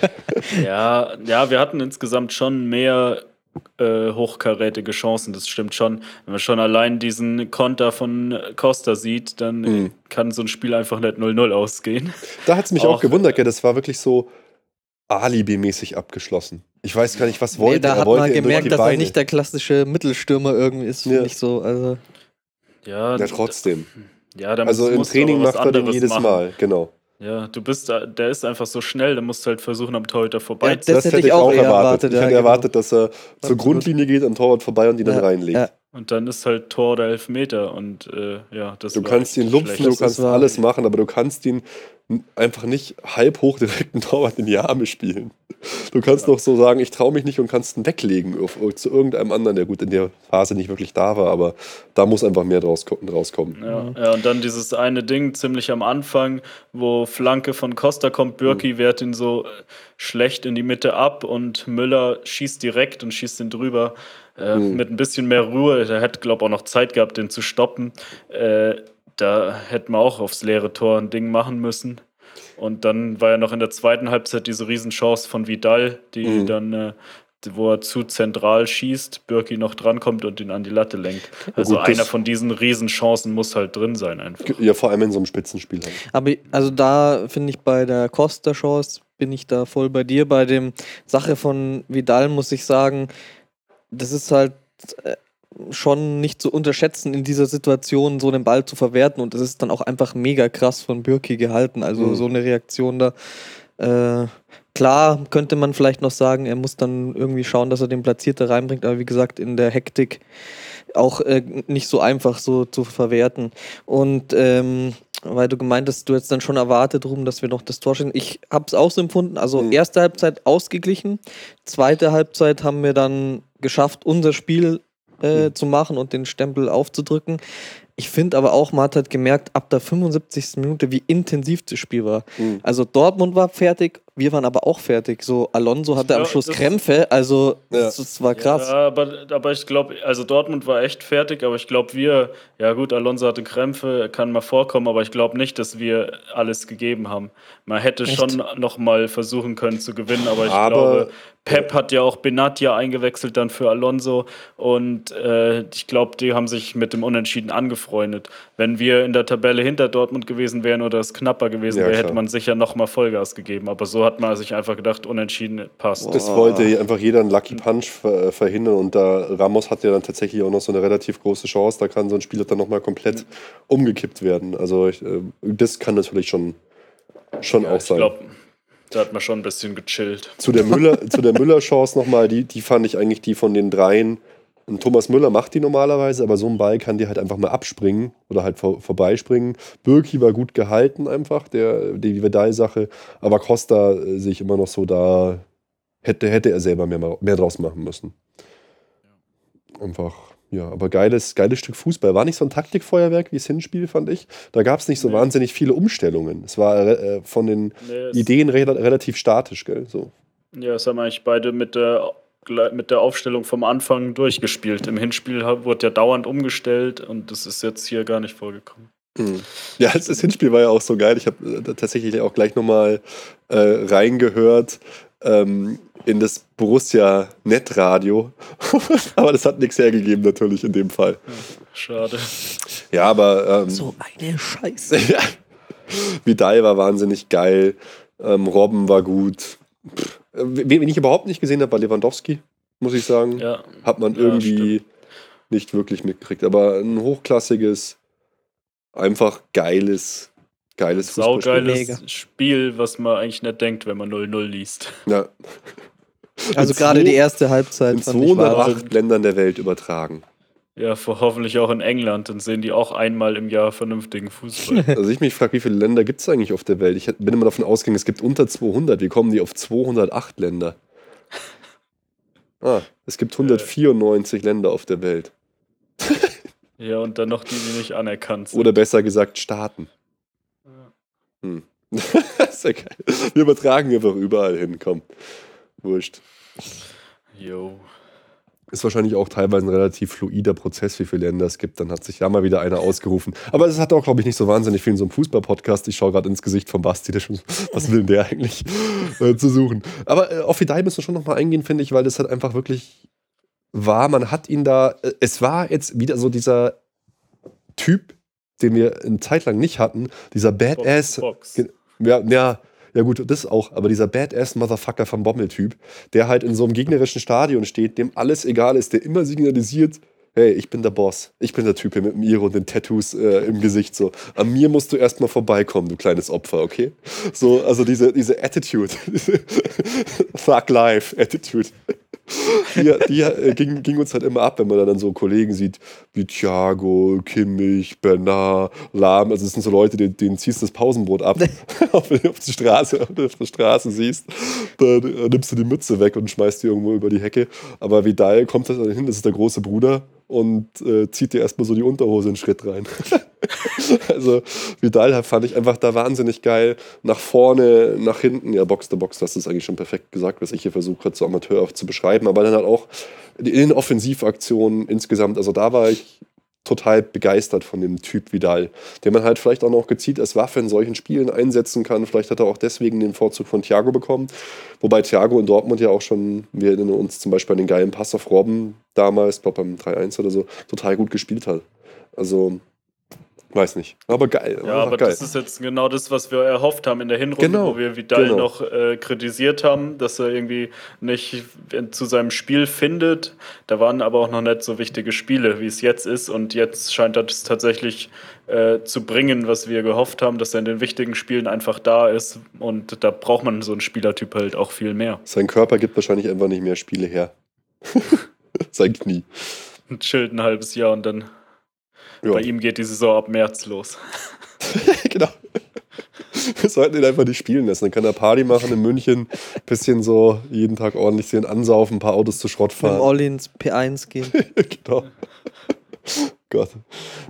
Ja, ja, wir hatten insgesamt schon mehr äh, hochkarätige Chancen, das stimmt schon. Wenn man schon allein diesen Konter von Costa sieht, dann Mhm. kann so ein Spiel einfach nicht 0-0 ausgehen. Da hat es mich auch, Auch, gewundert, gell, das war wirklich so Alibi-mäßig abgeschlossen. Ich weiß gar nicht, was wollte nee, da er. hat wollte man gemerkt, dass er Beine. nicht der klassische Mittelstürmer irgendwie ist, Ja. ich so. Also, Ja, Ja, trotzdem. ja da Also im Training macht er den anderes jedes machen. Mal, genau. Ja, du bist, da- der ist einfach so schnell, da musst du halt versuchen, am Torhüter Ja, vorbei das hätte ich auch eher erwartet, Ich ja, hätte genau. erwartet, dass er zur. Grundlinie geht, am Torwart vorbei und ihn dann Ja, reinlegt. Ja. Und dann ist halt Tor oder Elfmeter und äh, ja, das Du kannst ihn lupfen, schlecht. du Das kannst war- alles machen, aber du kannst ihn einfach nicht halb hoch direkt einen Torwart in die Arme spielen. Du kannst doch so sagen, ich traue mich nicht und kannst ihn weglegen auf, zu irgendeinem anderen, der gut in der Phase nicht wirklich da war, aber da muss einfach mehr draus, ko- rauskommen. Ja, Mhm. ja, und dann dieses eine Ding ziemlich am Anfang, wo Flanke von Costa kommt, Birki wehrt ihn so äh, schlecht in die Mitte ab und Müller schießt direkt und schießt ihn drüber. Äh, Mhm. Mit ein bisschen mehr Ruhe. Der hätte, glaube ich, auch noch Zeit gehabt, den zu stoppen. Äh, da hätten wir auch aufs leere Tor ein Ding machen müssen. Und dann war ja noch in der zweiten Halbzeit diese Riesenchance von Vidal, die Mhm. dann äh, wo er zu zentral schießt, Birki noch drankommt und ihn an die Latte lenkt. Also gut, einer von diesen Riesenchancen muss halt drin sein einfach. Ja, vor allem in so einem Spitzenspiel. Halt. Aber also da finde ich bei der Costa-Chance bin ich da voll bei dir. Bei dem Sache von Vidal muss ich sagen, das ist halt äh, schon nicht zu unterschätzen, in dieser Situation so einen Ball zu verwerten. Und das ist dann auch einfach mega krass von Birki gehalten. Also Mhm. so eine Reaktion da. Äh, klar könnte man vielleicht noch sagen, er muss dann irgendwie schauen, dass er den Platzierter reinbringt. Aber wie gesagt, in der Hektik auch äh, nicht so einfach so zu verwerten. Und ähm, weil du gemeint hast, du hättest dann schon erwartet, Ruben, dass wir noch das Tor schießen. Ich habe es auch so empfunden. Also Mhm. erste Halbzeit ausgeglichen, zweite Halbzeit haben wir dann geschafft, unser Spiel äh, Mhm. zu machen und den Stempel aufzudrücken. Ich finde aber auch, man hat halt gemerkt, ab der 75. Minute, wie intensiv das Spiel war. Mhm. Also Dortmund war fertig, wir waren aber auch fertig. So Alonso hatte am Schluss Krämpfe, also Ja. das, das war krass. Ja, aber, aber ich glaube, also Dortmund war echt fertig, aber ich glaube, wir, ja gut, Alonso hatte Krämpfe, kann mal vorkommen, aber ich glaube nicht, dass wir alles gegeben haben. Man hätte Echt? schon noch mal versuchen können zu gewinnen, aber ich Aber- glaube, Pep hat ja auch Benatia eingewechselt dann für Alonso und äh, ich glaube, die haben sich mit dem Unentschieden angefreundet. Wenn wir in der Tabelle hinter Dortmund gewesen wären oder es knapper gewesen Ja, wäre, klar. hätte man sicher noch mal Vollgas gegeben. Aber so hat man sich einfach gedacht, Unentschieden passt. Das wollte einfach jeder einen Lucky Punch ver äh, verhindern und da Ramos hat ja dann tatsächlich auch noch so eine relativ große Chance, da kann so ein Spiel dann nochmal komplett umgekippt werden. Also ich, äh, das kann natürlich schon, schon Ja, auch ich sein. glaube, da hat man schon ein bisschen gechillt. Zu der Müller, zu der Müller-Chance nochmal, die, die fand ich eigentlich die von den dreien. Und Thomas Müller macht die normalerweise, aber so ein Ball kann die halt einfach mal abspringen oder halt vor, vorbeispringen. Birki war gut gehalten einfach, der, die Vidal-Sache. Aber Costa äh, sehe ich immer noch so da, hätte, hätte er selber mehr, mehr draus machen müssen. Einfach, ja, aber geiles, geiles Stück Fußball. War nicht so ein Taktikfeuerwerk wie das Hinspiel, fand ich. Da gab es nicht so Nee. wahnsinnig viele Umstellungen. Es war äh, von den Nee, Ideen re relativ statisch, gell? So. Ja, das haben eigentlich beide mit der, mit der Aufstellung vom Anfang durchgespielt. Im Hinspiel wurde ja dauernd umgestellt und das ist jetzt hier gar nicht vorgekommen. Ja, das, das Hinspiel war ja auch so geil. Ich habe äh, tatsächlich auch gleich nochmal äh, reingehört ähm, in das Borussia Netradio. aber das hat nichts hergegeben, natürlich in dem Fall. Schade. Ja, aber ähm, So eine Scheiße. ja. Vidal war wahnsinnig geil. Ähm, Robben war gut. Pff, Wen wen ich überhaupt nicht gesehen habe, war Lewandowski, muss ich sagen. Ja, Hat man Ja, irgendwie nicht wirklich mitgekriegt. Aber ein hochklassiges, einfach geiles, geiles Fußballspiel. Saugeiles Spiel, was man eigentlich nicht denkt, wenn man 0-0 liest. Ja. Also gerade die erste Halbzeit In fand ich war 208 Ländern der Welt übertragen. Ja, vor, hoffentlich auch in England, dann sehen die auch einmal im Jahr vernünftigen Fußball. Also ich mich frage, wie viele Länder gibt es eigentlich auf der Welt? Ich bin immer davon ausgegangen, es gibt unter 200. Wie kommen die auf 208 Länder? Ah, es gibt 194 Länder auf der Welt. ja, und dann noch die, die nicht anerkannt sind. Oder besser gesagt Staaten. Hm. das ist ja geil. Wir übertragen einfach überall hin, komm. Wurscht. Jo. Ist wahrscheinlich auch teilweise ein relativ fluider Prozess, wie viele Länder es gibt. Dann hat sich da mal wieder einer ausgerufen. Aber es hat auch, glaube ich, nicht so wahnsinnig viel in so einem Fußball-Podcast. Ich schaue gerade ins Gesicht von Basti. Der schon, was will denn der eigentlich äh, zu suchen? Aber äh, auf Vidal müssen wir schon nochmal eingehen, finde ich, weil das halt einfach wirklich war. Man hat ihn da. Äh, es war jetzt wieder so dieser Typ, den wir eine Zeit lang nicht hatten. Dieser Badass. Ge- Ja, ja, ja gut, das auch. Aber dieser Badass-Motherfucker vom Bommel-Typ, der halt in so einem gegnerischen Stadion steht, dem alles egal ist, der immer signalisiert, hey, ich bin der Boss. Ich bin der Typ hier mit dem Iro und den Tattoos äh, im Gesicht. So, an mir musst du erstmal vorbeikommen, du kleines Opfer, okay? So, also diese, diese Attitude, diese Thug-Life-Attitude. Die, die äh, ging, ging uns halt immer ab, wenn man dann so Kollegen sieht, wie Thiago, Kimmich, Bernard, Lahm. Also, das sind so Leute, denen, denen ziehst du das Pausenbrot ab, auf, auf, die Straße, auf der Straße siehst. Dann äh, nimmst du die Mütze weg und schmeißt die irgendwo über die Hecke. Aber Vidal kommt da hin, das ist der große Bruder und äh, zieht dir erstmal so die Unterhose in den Schritt rein. also, Vidal fand ich einfach da wahnsinnig geil. Nach vorne, nach hinten, ja, Box to Box, das ist eigentlich schon perfekt gesagt, was ich hier versuche, so amateurhaft zu beschreiben. Aber dann halt auch in den Offensivaktionen insgesamt, also da war ich total begeistert von dem Typ Vidal, den man halt vielleicht auch noch gezielt als Waffe in solchen Spielen einsetzen kann. Vielleicht hat er auch deswegen den Vorzug von Thiago bekommen. Wobei Thiago in Dortmund ja auch schon, wir erinnern uns zum Beispiel an den geilen Pass auf Robben damals, glaube beim 3-1 oder so, total gut gespielt hat. Also Weiß nicht. Aber geil. Ja, aber geil. das ist jetzt genau das, was wir erhofft haben in der Hinrunde, Genau, wo wir Vidal genau. noch äh, kritisiert haben, dass er irgendwie nicht zu seinem Spiel findet. Da waren aber auch noch nicht so wichtige Spiele, wie es jetzt ist. Und jetzt scheint er das tatsächlich äh, zu bringen, was wir gehofft haben, dass er in den wichtigen Spielen einfach da ist. Und da braucht man so einen Spielertyp halt auch viel mehr. Sein Körper gibt wahrscheinlich einfach nicht mehr Spiele her. Sein Knie. Und chillt ein halbes Jahr und dann Ja. bei ihm geht die Saison ab März los. genau. Wir sollten ihn einfach nicht spielen lassen. Dann kann er Party machen in München, bisschen so jeden Tag ordentlich sehen, ansaufen, ein paar Autos zu Schrott Mit fahren. Olli ins P1 gehen. genau. Gott.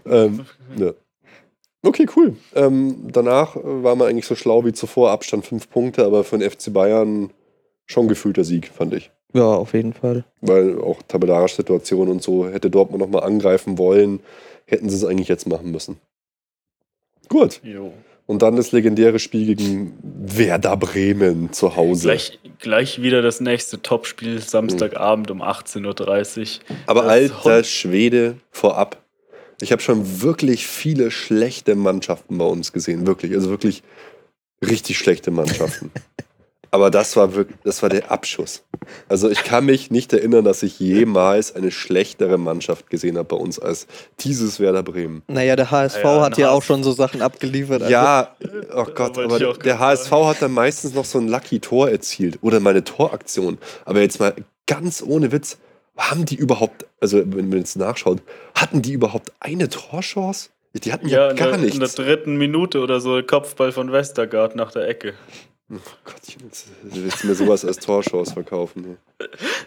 Ähm, ja. Okay, cool. Ähm, danach war man eigentlich so schlau wie zuvor, Abstand fünf Punkte, aber für den FC Bayern schon gefühlter Sieg, fand ich. Ja, auf jeden Fall. Weil auch tabellarische Situation und so hätte Dortmund nochmal angreifen wollen, hätten sie es eigentlich jetzt machen müssen. Gut. Jo. Und dann das legendäre Spiel gegen Werder Bremen zu Hause. Gleich, gleich wieder das nächste Topspiel, Samstagabend um 18.30 Uhr. Aber Das alter Schwede vorab. Ich habe schon wirklich viele schlechte Mannschaften bei uns gesehen. Wirklich. Also wirklich richtig schlechte Mannschaften. Aber das war wirklich, das war der Abschuss. Also ich kann mich nicht erinnern, dass ich jemals eine schlechtere Mannschaft gesehen habe bei uns als dieses Werder Bremen. Naja, der HSV Ja, hat ja auch schon so Sachen abgeliefert. also- Ja, oh Gott, aber der gerade HSV hat dann meistens noch so ein Lucky-Tor erzielt oder mal eine Toraktion. Aber jetzt mal ganz ohne Witz, haben die überhaupt, also wenn man jetzt nachschaut, hatten die überhaupt eine Torchance? Die hatten ja, Ja, in gar der, in der nichts. dritten Minute oder so Kopfball von Westergaard nach der Ecke. Oh Gottchen, jetzt willst du mir sowas als Torchance verkaufen.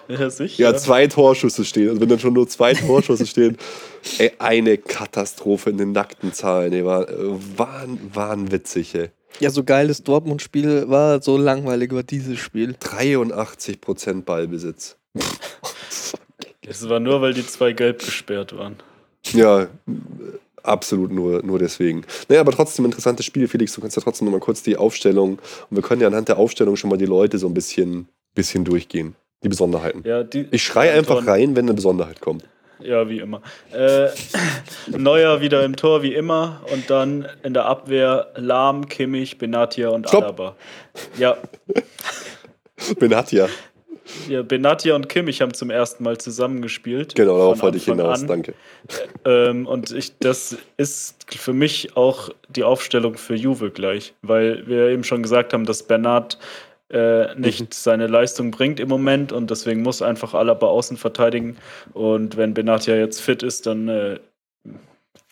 ey. Ja, sicher. Ja, zwei Torschüsse stehen. Also wenn dann schon nur zwei Torschüsse stehen, ey, eine Katastrophe in den nackten Zahlen. Ey, war, äh, waren, waren witzig, ey. ja, so geil das Dortmund-Spiel war, so langweilig war dieses Spiel. 83% Ballbesitz. Das war nur, weil die zwei gelb gesperrt waren. Ja, äh, absolut nur, nur deswegen. Naja, aber trotzdem interessantes Spiel, Felix. Du kannst ja trotzdem noch mal kurz die Aufstellung und wir können ja anhand der Aufstellung schon mal die Leute so ein bisschen, bisschen durchgehen. Die Besonderheiten. Ja, die, Ich schreie einfach Anton- rein, wenn eine Besonderheit kommt. Ja, wie immer. Äh, Neuer wieder im Tor, wie immer. Und dann in der Abwehr Lahm, Kimmich, Benatia und Stopp. Alaba. Ja, Benatia. Ja, Benatia und Kimmich haben zum ersten Mal zusammengespielt. Genau, darauf wollte ich hinaus. an. Danke. Ähm, und ich, das ist für mich auch die Aufstellung für Juve gleich, weil wir eben schon gesagt haben, dass Bernat äh, nicht Mhm. seine Leistung bringt im Moment und deswegen muss einfach Alaba außen verteidigen. Und wenn Benatia jetzt fit ist, dann äh,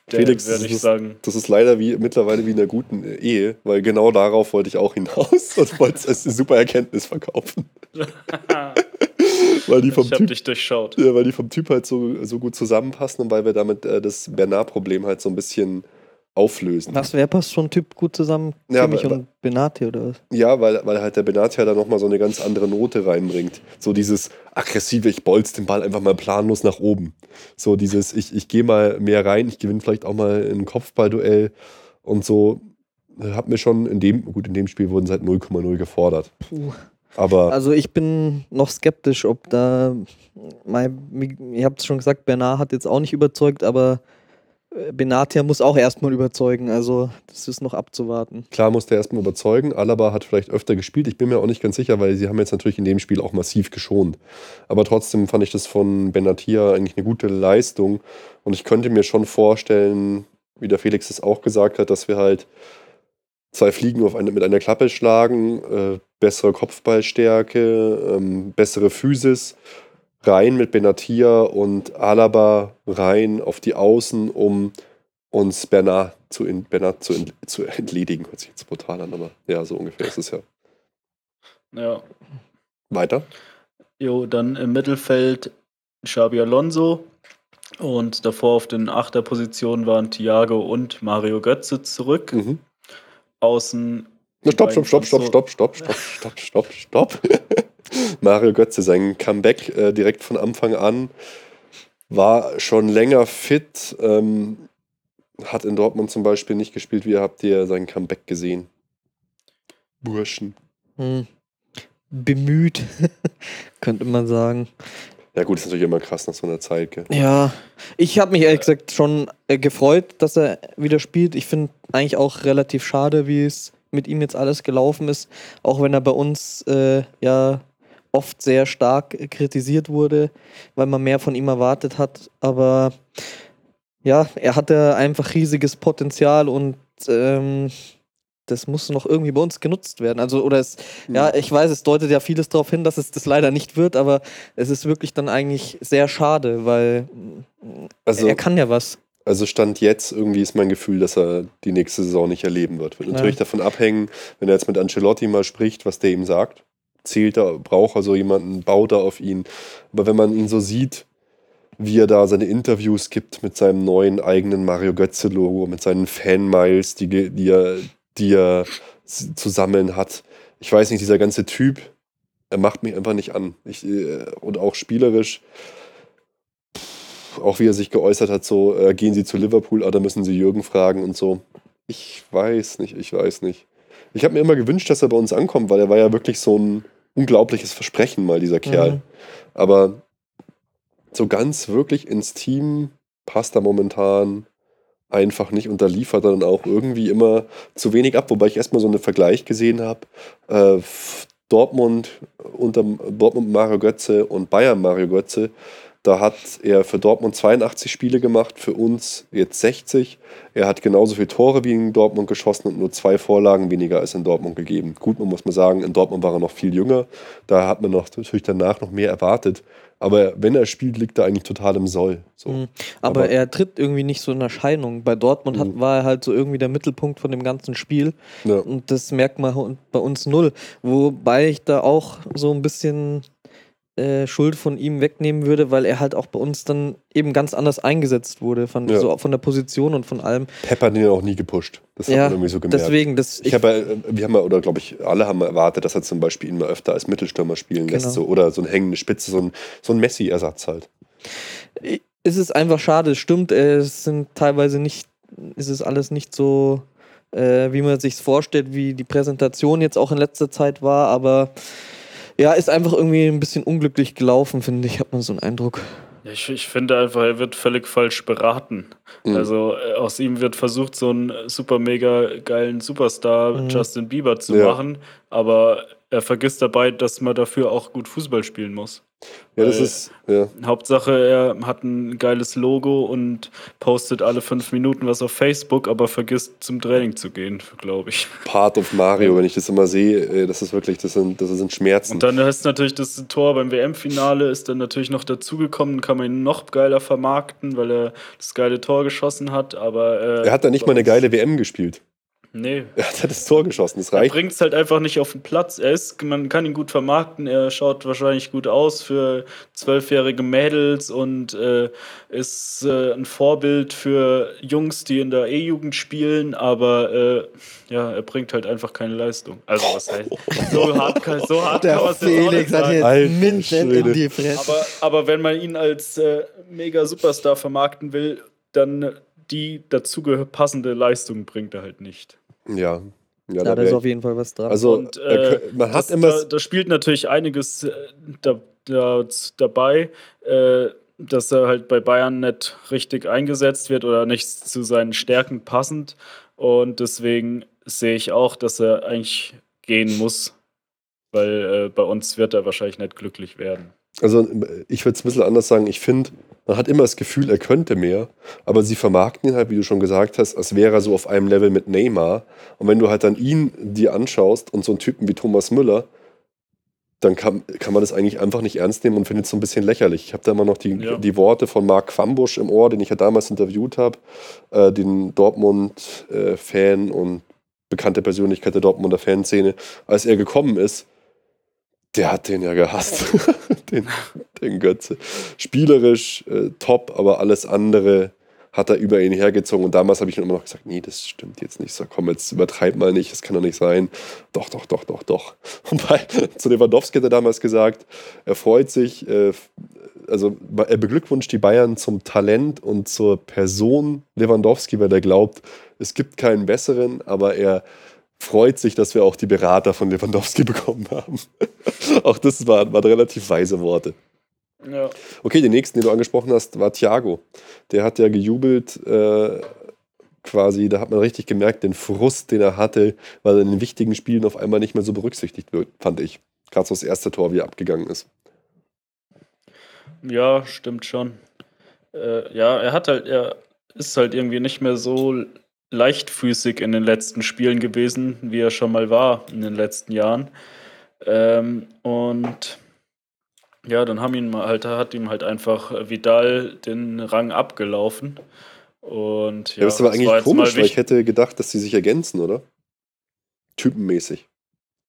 Felix, werde das ich ist- sagen, Das ist leider wie mittlerweile wie in einer guten Ehe, weil genau darauf wollte ich auch hinaus und wollte es als eine super Erkenntnis verkaufen. weil die vom ich habe Typ dich durchschaut. Ja, weil die vom Typ halt so, so gut zusammenpassen und weil wir damit äh, das Bernard-Problem halt so ein bisschen auflösen. Was, wer passt schon Typ gut zusammen? Ja, Kimmich aber- und Benati oder was? Ja, weil, weil halt der Bernard ja da nochmal so eine ganz andere Note reinbringt. So dieses aggressive, ich bolz den Ball einfach mal planlos nach oben. So dieses, ich, ich gehe mal mehr rein, ich gewinne vielleicht auch mal ein Kopfballduell und so. Hat mir schon in dem, gut, in dem Spiel wurden sie halt 0,0 gefordert. Puh. Aber Also ich bin noch skeptisch, ob da, mein, ihr habt es schon gesagt, Bernard hat jetzt auch nicht überzeugt, aber äh, Benatia muss auch erstmal überzeugen, also das ist noch abzuwarten. Klar muss der erstmal überzeugen. Alaba hat vielleicht öfter gespielt. Ich bin mir auch nicht ganz sicher, weil sie haben jetzt natürlich in dem Spiel auch massiv geschont. Aber trotzdem fand ich das von Benatia eigentlich eine gute Leistung. Und ich könnte mir schon vorstellen, wie der Felix es auch gesagt hat, dass wir halt zwei Fliegen eine, mit einer Klappe schlagen, äh, bessere Kopfballstärke, ähm, bessere Physis, rein mit Benatia und Alaba rein auf die Außen, um uns Bernard zu, in, Bernard zu, in, zu entledigen. Hört sich jetzt brutal an, aber ja, so ungefähr ist es ja. Ja. Weiter. Jo, dann im Mittelfeld Xabi Alonso und davor auf den Achterpositionen waren Thiago und Mario Götze zurück. Mhm. Außen Na, stopp, stopp, stopp, stopp, stopp, stopp, stopp, stopp, stopp, stopp. Mario Götze, sein Comeback äh, direkt von Anfang an. war schon länger fit, ähm, hat in Dortmund zum Beispiel nicht gespielt. Wie habt ihr sein Comeback gesehen? Burschen. Hm. Bemüht, könnte man sagen. Ja, gut, ist natürlich immer krass nach so einer Zeit. Gell? Ja, ich habe mich ehrlich gesagt schon äh, gefreut, dass er wieder spielt. Ich finde eigentlich auch relativ schade, wie es mit ihm jetzt alles gelaufen ist. Auch wenn er bei uns äh, ja oft sehr stark kritisiert wurde, weil man mehr von ihm erwartet hat. Aber ja, er hatte einfach riesiges Potenzial und ähm, das muss noch irgendwie bei uns genutzt werden. Also, oder es, mhm. ja, ich weiß, es deutet ja vieles darauf hin, dass es das leider nicht wird, aber es ist wirklich dann eigentlich sehr schade, weil also, er kann ja was. Also Stand jetzt irgendwie ist mein Gefühl, dass er die nächste Saison nicht erleben wird. Wird natürlich ja. davon abhängen, wenn er jetzt mit Ancelotti mal spricht, was der ihm sagt. Zählt er, braucht er so jemanden, baut er auf ihn. Aber wenn man ihn so sieht, wie er da seine Interviews gibt mit seinem neuen eigenen Mario Götze-Logo, mit seinen Fan-Miles, die, die, er, die er zu sammeln hat. Ich weiß nicht, dieser ganze Typ, er macht mich einfach nicht an. Ich, äh, und auch spielerisch, auch wie er sich geäußert hat, so, äh, gehen Sie zu Liverpool, oder müssen Sie Jürgen fragen und so. Ich weiß nicht, ich weiß nicht. Ich habe mir immer gewünscht, dass er bei uns ankommt, weil er war ja wirklich so ein unglaubliches Versprechen mal, dieser Kerl. Mhm. Aber so ganz wirklich ins Team passt er momentan einfach nicht und da liefert er dann auch irgendwie immer zu wenig ab, wobei ich erstmal so einen Vergleich gesehen habe. Äh, Dortmund unter Dortmund Mario Götze und Bayern Mario Götze da hat er für Dortmund 82 Spiele gemacht, für uns jetzt 60. Er hat genauso viele Tore wie in Dortmund geschossen und nur zwei Vorlagen weniger als in Dortmund gegeben. Gut, man muss mal sagen, in Dortmund war er noch viel jünger. Da hat man noch, natürlich danach noch mehr erwartet. Aber wenn er spielt, liegt er eigentlich total im Soll. So. Mhm. Aber, Aber, er tritt irgendwie nicht so in Erscheinung. Bei Dortmund hat, mhm. war er halt so irgendwie der Mittelpunkt von dem ganzen Spiel. Ja. Und das merkt man bei uns null. Wobei ich da auch so ein bisschen äh, Schuld von ihm wegnehmen würde, weil er halt auch bei uns dann eben ganz anders eingesetzt wurde, von, ja. so von der Position und von allem. Pep hat ihn auch nie gepusht. Das ja, hat man irgendwie so gemerkt. Deswegen, das, ich, ich habe, äh, wir haben ja, oder glaube ich, alle haben erwartet, dass er zum Beispiel ihn mal öfter als Mittelstürmer spielen genau. lässt, so, oder so eine hängende Spitze, so ein, so ein Messi-Ersatz halt. Es ist einfach schade, es stimmt, es sind teilweise nicht, ist es alles nicht so, äh, wie man sich vorstellt, wie die Präsentation jetzt auch in letzter Zeit war, aber ja, ist einfach irgendwie ein bisschen unglücklich gelaufen, finde ich, hat man so einen Eindruck. Ich, ich finde einfach, er wird völlig falsch beraten. Mhm. Also äh, aus ihm wird versucht, so einen super mega geilen Superstar mhm. Justin Bieber zu ja. machen, aber er vergisst dabei, dass man dafür auch gut Fußball spielen muss. Ja, das ist. Ja. Hauptsache, er hat ein geiles Logo und postet alle fünf Minuten was auf Facebook, aber vergisst zum Training zu gehen, glaube ich. Part of Mario, wenn ich das immer sehe, das ist wirklich, das sind, das sind Schmerzen. Und dann ist natürlich das Tor beim WM-Finale, ist dann natürlich noch dazugekommen, kann man ihn noch geiler vermarkten, weil er das geile Tor geschossen hat, aber. Äh, er hat da nicht mal eine geile WM gespielt. Nee. Er hat das Tor geschossen, das reicht. Er bringt es halt einfach nicht auf den Platz. Er ist, man kann ihn gut vermarkten, er schaut wahrscheinlich gut aus für zwölfjährige Mädels und äh, ist äh, ein Vorbild für Jungs, die in der E-Jugend spielen, aber äh, ja, er bringt halt einfach keine Leistung. Also was heißt, so hart, so hart der kann man Felix hat jetzt Minden in die Fresse. Aber, aber wenn man ihn als äh, mega Superstar vermarkten will, dann die dazu passende Leistung bringt er halt nicht. Ja. Ja, da, da ist auf jeden Fall was dran. Also, und, äh, man hat das, immer. Da, da, spielt natürlich einiges äh, da, da, dabei, äh, dass er halt bei Bayern nicht richtig eingesetzt wird oder nicht zu seinen Stärken passend. Und deswegen sehe ich auch, dass er eigentlich gehen muss, weil äh, bei uns wird er wahrscheinlich nicht glücklich werden. Also, ich würde es ein bisschen anders sagen. Ich finde, man hat immer das Gefühl, er könnte mehr, aber sie vermarkten ihn halt, wie du schon gesagt hast, als wäre er so auf einem Level mit Neymar. Und wenn du halt dann ihn dir anschaust und so einen Typen wie Thomas Müller, dann kann, kann man das eigentlich einfach nicht ernst nehmen und findet es so ein bisschen lächerlich. Ich habe da immer noch die, ja. die Worte von Marc Quambusch im Ohr, den ich ja damals interviewt habe, äh, den Dortmund-Fan äh, und bekannte Persönlichkeit der Dortmunder Fanszene, als er gekommen ist der hat den ja gehasst, den, den Götze. Spielerisch äh, top, aber alles andere hat er über ihn hergezogen. Und damals habe ich immer noch gesagt, nee, das stimmt jetzt nicht. So, komm, jetzt übertreib mal nicht, das kann doch nicht sein. Doch, doch, doch, doch, doch. Und bei, zu Lewandowski hat er damals gesagt, er freut sich, äh, also er beglückwünscht die Bayern zum Talent und zur Person Lewandowski, weil er glaubt, es gibt keinen besseren, aber er freut sich, dass wir auch die Berater von Lewandowski bekommen haben. auch das waren, waren relativ weise Worte. Ja. Okay, den nächsten, den du angesprochen hast, war Thiago. Der hat ja gejubelt, äh, quasi, da hat man richtig gemerkt, den Frust, den er hatte, weil er in den wichtigen Spielen auf einmal nicht mehr so berücksichtigt wird, fand ich. Gerade so das erste Tor, wie er abgegangen ist. Ja, stimmt schon. Äh, ja, er hat halt, er ist halt irgendwie nicht mehr so leichtfüßig in den letzten Spielen gewesen, wie er schon mal war in den letzten Jahren. Ähm, und ja, dann haben ihn halt, hat ihm halt einfach Vidal den Rang abgelaufen. Und ja, ja das ist aber eigentlich komisch, weil ich hätte gedacht, dass sie sich ergänzen, oder? Typenmäßig.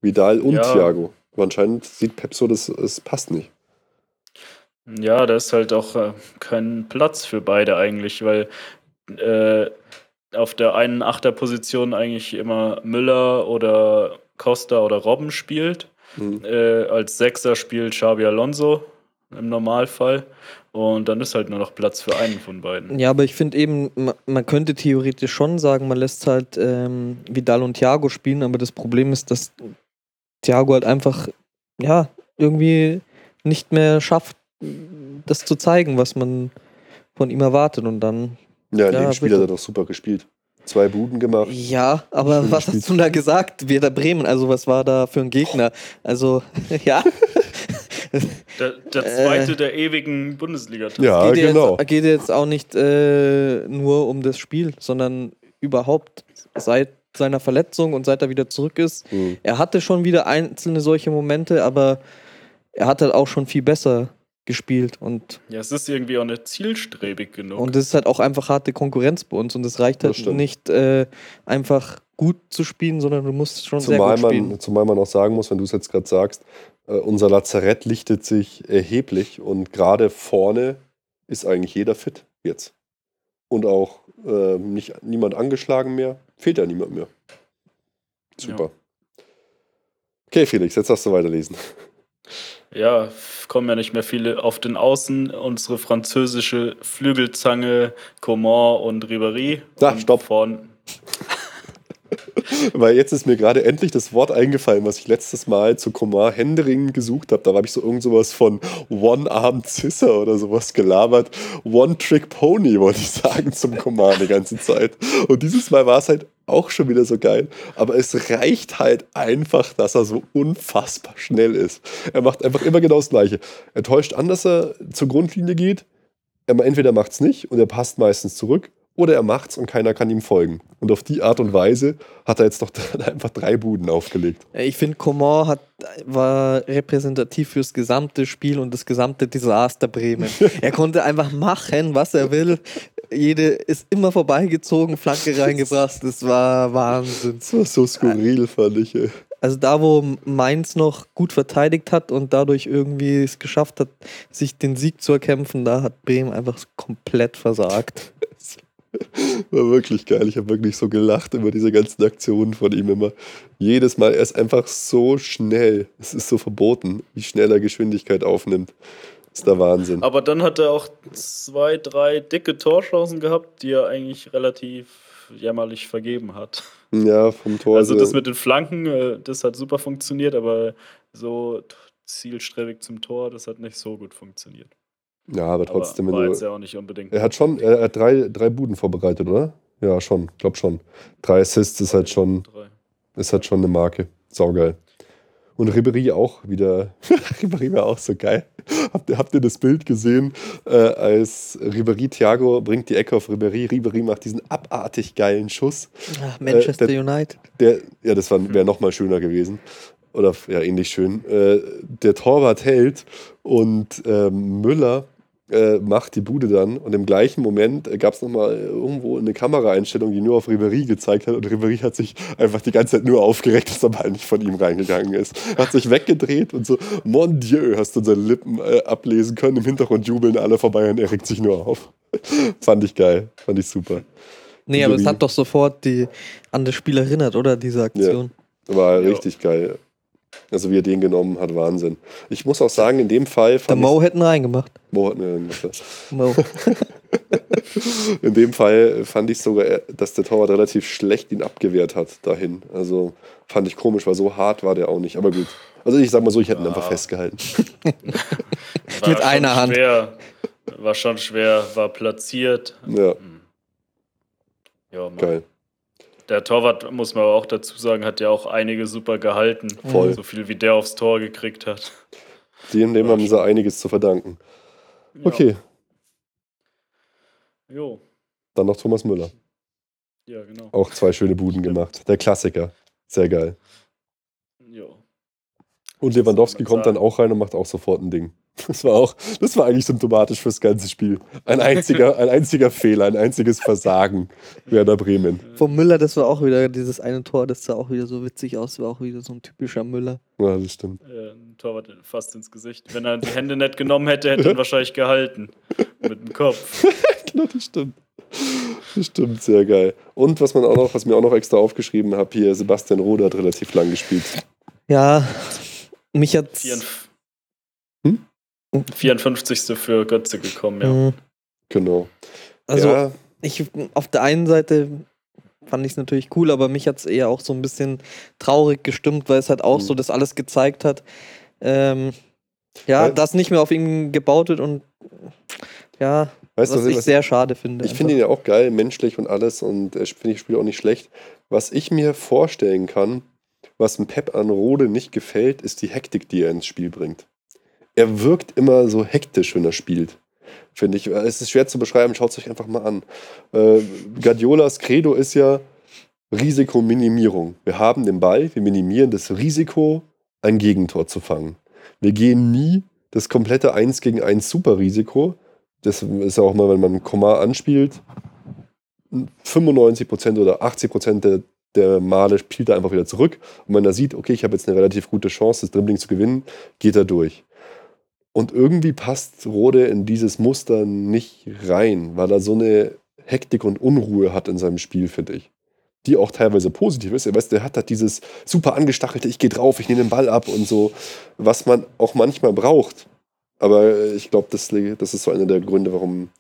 Vidal und ja. Thiago. Aber anscheinend sieht Pep so, dass es passt nicht. Ja, da ist halt auch äh, kein Platz für beide eigentlich, weil äh, auf der einen Achterposition eigentlich immer Müller oder Costa oder Robben spielt. Mhm. Äh, als Sechser spielt Xabi Alonso im Normalfall. Und dann ist halt nur noch Platz für einen von beiden. Ja, aber ich finde eben, man, könnte theoretisch schon sagen, man lässt halt ähm, Vidal und Thiago spielen, aber das Problem ist, dass Thiago halt einfach, ja, irgendwie nicht mehr schafft, das zu zeigen, was man von ihm erwartet. Und dann. Ja, in ja, dem Spiel hat er doch super gespielt. Zwei Buden gemacht. Ja, aber Schön was gespielt. hast du da gesagt? Werder Bremen, also was war da für ein Gegner? Also, ja. Der, der zweite äh, der ewigen bundesliga -Tag. Ja, geht genau. Jetzt, geht jetzt auch nicht äh, nur um das Spiel, sondern überhaupt seit seiner Verletzung und seit er wieder zurück ist. Mhm. Er hatte schon wieder einzelne solche Momente, aber er hat halt auch schon viel besser gespielt und ja, es ist irgendwie auch nicht zielstrebig genug. Und es ist halt auch einfach harte Konkurrenz bei uns und es reicht halt nicht äh, einfach gut zu spielen, sondern du musst schon zumal sehr gut spielen. Man, zumal man auch sagen muss, wenn du es jetzt gerade sagst, äh, unser Lazarett lichtet sich erheblich und gerade vorne ist eigentlich jeder fit jetzt. Und auch äh, nicht, niemand angeschlagen mehr, fehlt ja niemand mehr. Super. Ja. Okay, Felix, jetzt darfst du weiterlesen. Ja, kommen ja nicht mehr viele auf den Außen. Unsere französische Flügelzange, Coman und Ribéry. Sag, stopp. Vorn Weil jetzt ist mir gerade endlich das Wort eingefallen, was ich letztes Mal zu Coman Händering gesucht habe. Da habe ich so irgend sowas von One-Arm Zisser oder sowas gelabert. One-Trick-Pony wollte ich sagen zum Coman die ganze Zeit. Und dieses Mal war es halt auch schon wieder so geil. Aber es reicht halt einfach, dass er so unfassbar schnell ist. Er macht einfach immer genau das Gleiche. Er täuscht an, dass er zur Grundlinie geht. Er entweder macht es nicht und er passt meistens zurück oder er macht's und keiner kann ihm folgen. Und auf die Art und Weise hat er jetzt doch einfach drei Buden aufgelegt. Ich finde, Coman hat, war repräsentativ fürs gesamte Spiel und das gesamte Desaster Bremen. er konnte einfach machen, was er will. Jede ist immer vorbeigezogen, Flanke reingebracht. Das war Wahnsinn. Das war so skurril, fand ich. Ey. Also da, wo Mainz noch gut verteidigt hat und dadurch irgendwie es geschafft hat, sich den Sieg zu erkämpfen, da hat Bremen einfach komplett versagt. War wirklich geil. Ich habe wirklich so gelacht über diese ganzen Aktionen von ihm immer. Jedes Mal, er ist einfach so schnell. Es ist so verboten, wie schnell er Geschwindigkeit aufnimmt. Das ist der Wahnsinn. Aber dann hat er auch zwei, drei dicke Torchancen gehabt, die er eigentlich relativ jämmerlich vergeben hat. Ja, vom Tor. Also das mit den Flanken, äh, das hat super funktioniert, aber so zielstrebig zum Tor, das hat nicht so gut funktioniert. Ja, aber trotzdem. Aber war jetzt ja auch nicht unbedingt. Er hat schon, er hat drei, drei Buden vorbereitet, oder? Ja, schon, glaub schon. Drei Assists ist halt schon, drei. ist halt schon eine Marke. Saugeil. Und Ribery auch wieder. Ribery war auch so geil. Habt ihr, habt ihr das Bild gesehen, äh, als Ribery Thiago bringt die Ecke auf Ribery. Ribery macht diesen abartig geilen Schuss. Ach, Manchester äh, der, United. Der, ja, das wäre nochmal schöner gewesen. Oder ja, ähnlich schön. Äh, der Torwart hält und ähm, Müller äh, macht die Bude dann und im gleichen Moment äh, gab es nochmal irgendwo eine Kameraeinstellung, die nur auf Ribery gezeigt hat und Ribery hat sich einfach die ganze Zeit nur aufgeregt, dass der Ball nicht von ihm reingegangen ist. Hat sich weggedreht und so, mon Dieu, hast du seine Lippen äh, ablesen können. Im Hintergrund jubeln alle vorbei und er regt sich nur auf. Fand ich geil, fand ich super. Nee, aber es hat doch sofort die, an das Spiel erinnert, oder? Diese Aktion. Ja, war ja. richtig geil. Also wie er den genommen hat, Wahnsinn. Ich muss auch sagen, in dem Fall. Der Mo hätten reingemacht. Mo hätten reingemacht. Mo. in dem Fall fand ich sogar, dass der Torwart relativ schlecht ihn abgewehrt hat dahin. Also fand ich komisch, weil so hart war der auch nicht. Aber gut. Also ich sag mal so, ich hätte ihn einfach festgehalten. Mit einer Hand. Schwer. War schon schwer, war platziert. Ja. Hm. Ja, Mann. Geil. Der Torwart, muss man aber auch dazu sagen, hat ja auch einige super gehalten. Voll. So viel wie der aufs Tor gekriegt hat. Dem, dem haben sie einiges zu verdanken. Okay. Jo. Dann noch Thomas Müller. Ja, genau. Auch zwei schöne Buden gemacht. Der Klassiker. Sehr geil. Jo. Und Lewandowski kommt dann auch rein und macht auch sofort ein Ding. Das war auch, das war eigentlich symptomatisch fürs ganze Spiel. Ein einziger, ein einziger Fehler, ein einziges Versagen Werder Bremen. Vom Müller, das war auch wieder dieses eine Tor, das sah auch wieder so witzig aus, war auch wieder so ein typischer Müller. Ja, das stimmt. Äh, ein Torwart fast ins Gesicht. Wenn er die Hände nicht genommen hätte, hätte er ihn wahrscheinlich gehalten. Mit dem Kopf. genau, das stimmt. Das stimmt, sehr geil. Und was man auch noch, was mir auch noch extra aufgeschrieben habe, hier Sebastian Rode hat relativ lang gespielt. Ja, mich hat 54. für Götze gekommen, ja. Mhm. Genau. Also, ja. ich auf der einen Seite fand ich es natürlich cool, aber mich hat es eher auch so ein bisschen traurig gestimmt, weil es halt auch mhm. so das alles gezeigt hat. Ähm, ja, weil, dass nicht mehr auf ihn gebaut wird und ja, weißt was du, ich was, sehr schade finde. Ich finde ihn ja auch geil, menschlich und alles und äh, finde ich Spiel auch nicht schlecht. Was ich mir vorstellen kann, was ein Pep an Rode nicht gefällt, ist die Hektik, die er ins Spiel bringt er wirkt immer so hektisch, wenn er spielt. Finde ich. Es ist schwer zu beschreiben, schaut es euch einfach mal an. Äh, Guardiolas Credo ist ja Risikominimierung. Wir haben den Ball, wir minimieren das Risiko, ein Gegentor zu fangen. Wir gehen nie das komplette 1 gegen 1 Superrisiko. Das ist ja auch mal, wenn man Komma anspielt, 95% oder 80% der, der Male spielt er einfach wieder zurück. Und wenn er sieht, okay, ich habe jetzt eine relativ gute Chance, das Dribbling zu gewinnen, geht er durch. Und irgendwie passt Rode in dieses Muster nicht rein, weil er so eine Hektik und Unruhe hat in seinem Spiel, finde ich. Die auch teilweise positiv ist. Er weiß, der hat halt dieses super angestachelte, ich gehe drauf, ich nehme den Ball ab und so, was man auch manchmal braucht. Aber ich glaube, das, das ist so einer der Gründe, warum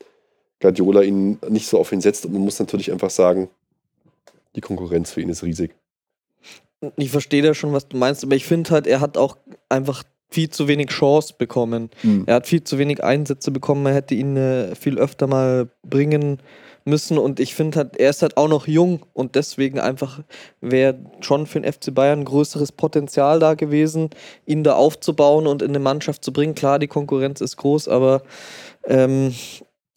Guardiola ihn nicht so auf ihn setzt. Und man muss natürlich einfach sagen, die Konkurrenz für ihn ist riesig. Ich verstehe da schon, was du meinst, aber ich finde halt, er hat auch einfach viel zu wenig Chance bekommen. Mhm. Er hat viel zu wenig Einsätze bekommen. Er hätte ihn äh, viel öfter mal bringen müssen. Und ich finde halt, er ist halt auch noch jung und deswegen einfach wäre schon für den FC Bayern größeres Potenzial da gewesen, ihn da aufzubauen und in eine Mannschaft zu bringen. Klar, die Konkurrenz ist groß, aber ähm,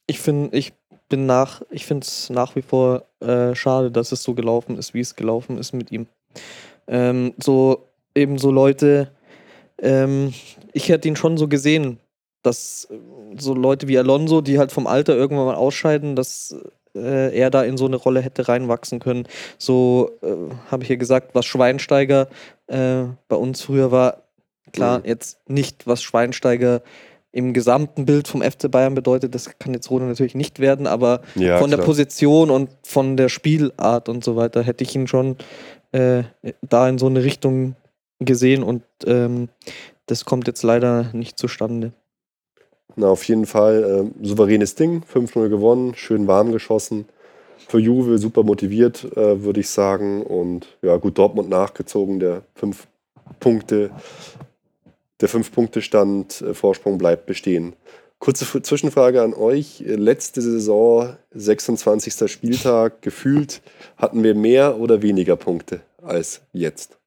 ich finde, ich bin nach, ich finde es nach wie vor äh, schade, dass es so gelaufen ist, wie es gelaufen ist mit ihm. Ähm, so eben so Leute, ähm, ich hätte ihn schon so gesehen, dass äh, so Leute wie Alonso, die halt vom Alter irgendwann mal ausscheiden, dass äh, er da in so eine Rolle hätte reinwachsen können. So äh, habe ich ja gesagt, was Schweinsteiger äh, bei uns früher war. Klar, mhm. jetzt nicht, was Schweinsteiger im gesamten Bild vom FC Bayern bedeutet, das kann jetzt Rode natürlich nicht werden, aber ja, von klar. der Position und von der Spielart und so weiter hätte ich ihn schon äh, da in so eine Richtung gesehen und ähm, das kommt jetzt leider nicht zustande. Na, auf jeden Fall äh, souveränes Ding, 5-0 gewonnen, schön warm geschossen. Für Juve super motiviert, äh, würde ich sagen. Und ja, gut, Dortmund nachgezogen, der 5 Punkte, der 5-Punkte-Stand, äh, Vorsprung bleibt bestehen. Kurze Zwischenfrage an euch. Letzte Saison, 26. Spieltag, gefühlt hatten wir mehr oder weniger Punkte als jetzt?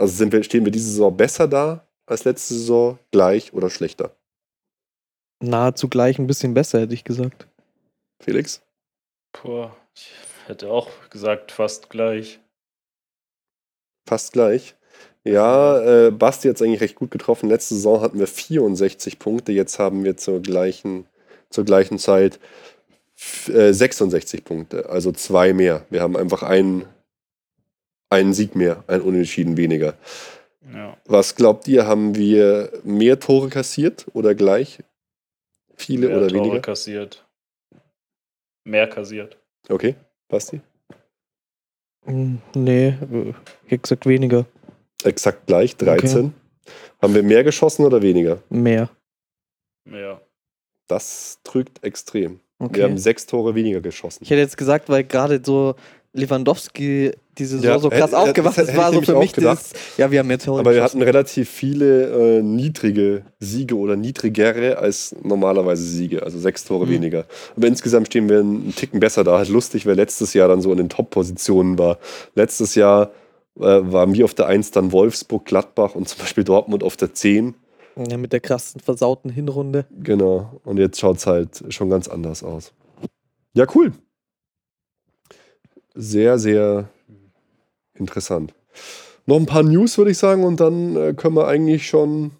Also sind wir, stehen wir diese Saison besser da als letzte Saison, gleich oder schlechter? Nahezu gleich, ein bisschen besser, hätte ich gesagt. Felix? Boah, ich hätte auch gesagt, fast gleich. Fast gleich. Ja, äh, Basti hat es eigentlich recht gut getroffen. Letzte Saison hatten wir 64 Punkte, jetzt haben wir zur gleichen, zur gleichen Zeit äh, 66 Punkte, also zwei mehr. Wir haben einfach einen, einen Sieg mehr, ein Unentschieden weniger. Ja. Was glaubt ihr, haben wir mehr Tore kassiert oder gleich? Viele mehr oder Tore weniger? kassiert. Mehr kassiert. Okay, Basti? Hm, nee, exakt weniger. Exakt gleich, 13. Okay. Haben wir mehr geschossen oder weniger? Mehr. Mehr. Das trügt extrem. Okay. Wir haben sechs Tore weniger geschossen. Ich hätte jetzt gesagt, weil gerade so Lewandowski diese Saison ja, so krass aufgewacht ist, war so für mich das, ja, wir haben Tore Aber wir hatten relativ viele äh, niedrige Siege oder niedrigere als normalerweise Siege, also sechs Tore mhm. weniger. Aber insgesamt stehen wir einen Ticken besser da. Halt lustig, wer letztes Jahr dann so in den Top-Positionen war. Letztes Jahr äh, waren wir auf der 1 dann Wolfsburg, Gladbach und zum Beispiel Dortmund auf der 10. Ja, mit der krassen, versauten Hinrunde. Genau. Und jetzt schaut es halt schon ganz anders aus. Ja, cool. Sehr, sehr interessant. Noch ein paar News, würde ich sagen, und dann äh, können wir eigentlich schon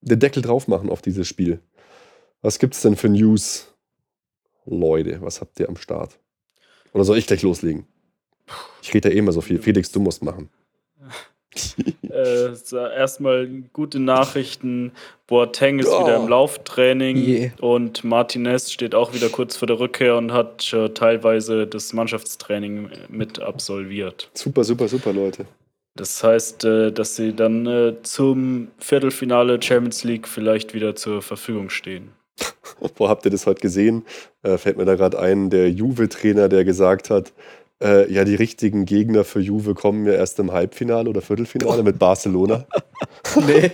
den Deckel drauf machen auf dieses Spiel. Was gibt es denn für News? Leute, was habt ihr am Start? Oder soll ich gleich loslegen? Ich rede ja eh immer so viel. Felix, du musst machen. äh, erstmal gute Nachrichten. Boateng ist oh. wieder im Lauftraining yeah. und Martinez steht auch wieder kurz vor der Rückkehr und hat schon teilweise das Mannschaftstraining mit absolviert. Super, super, super, Leute. Das heißt, äh, dass sie dann äh, zum Viertelfinale Champions League vielleicht wieder zur Verfügung stehen. Wo habt ihr das heute gesehen? Äh, fällt mir da gerade ein, der Juve-Trainer, der gesagt hat, äh, ja, die richtigen Gegner für Juve kommen ja erst im Halbfinale oder Viertelfinale oh. mit Barcelona. nee.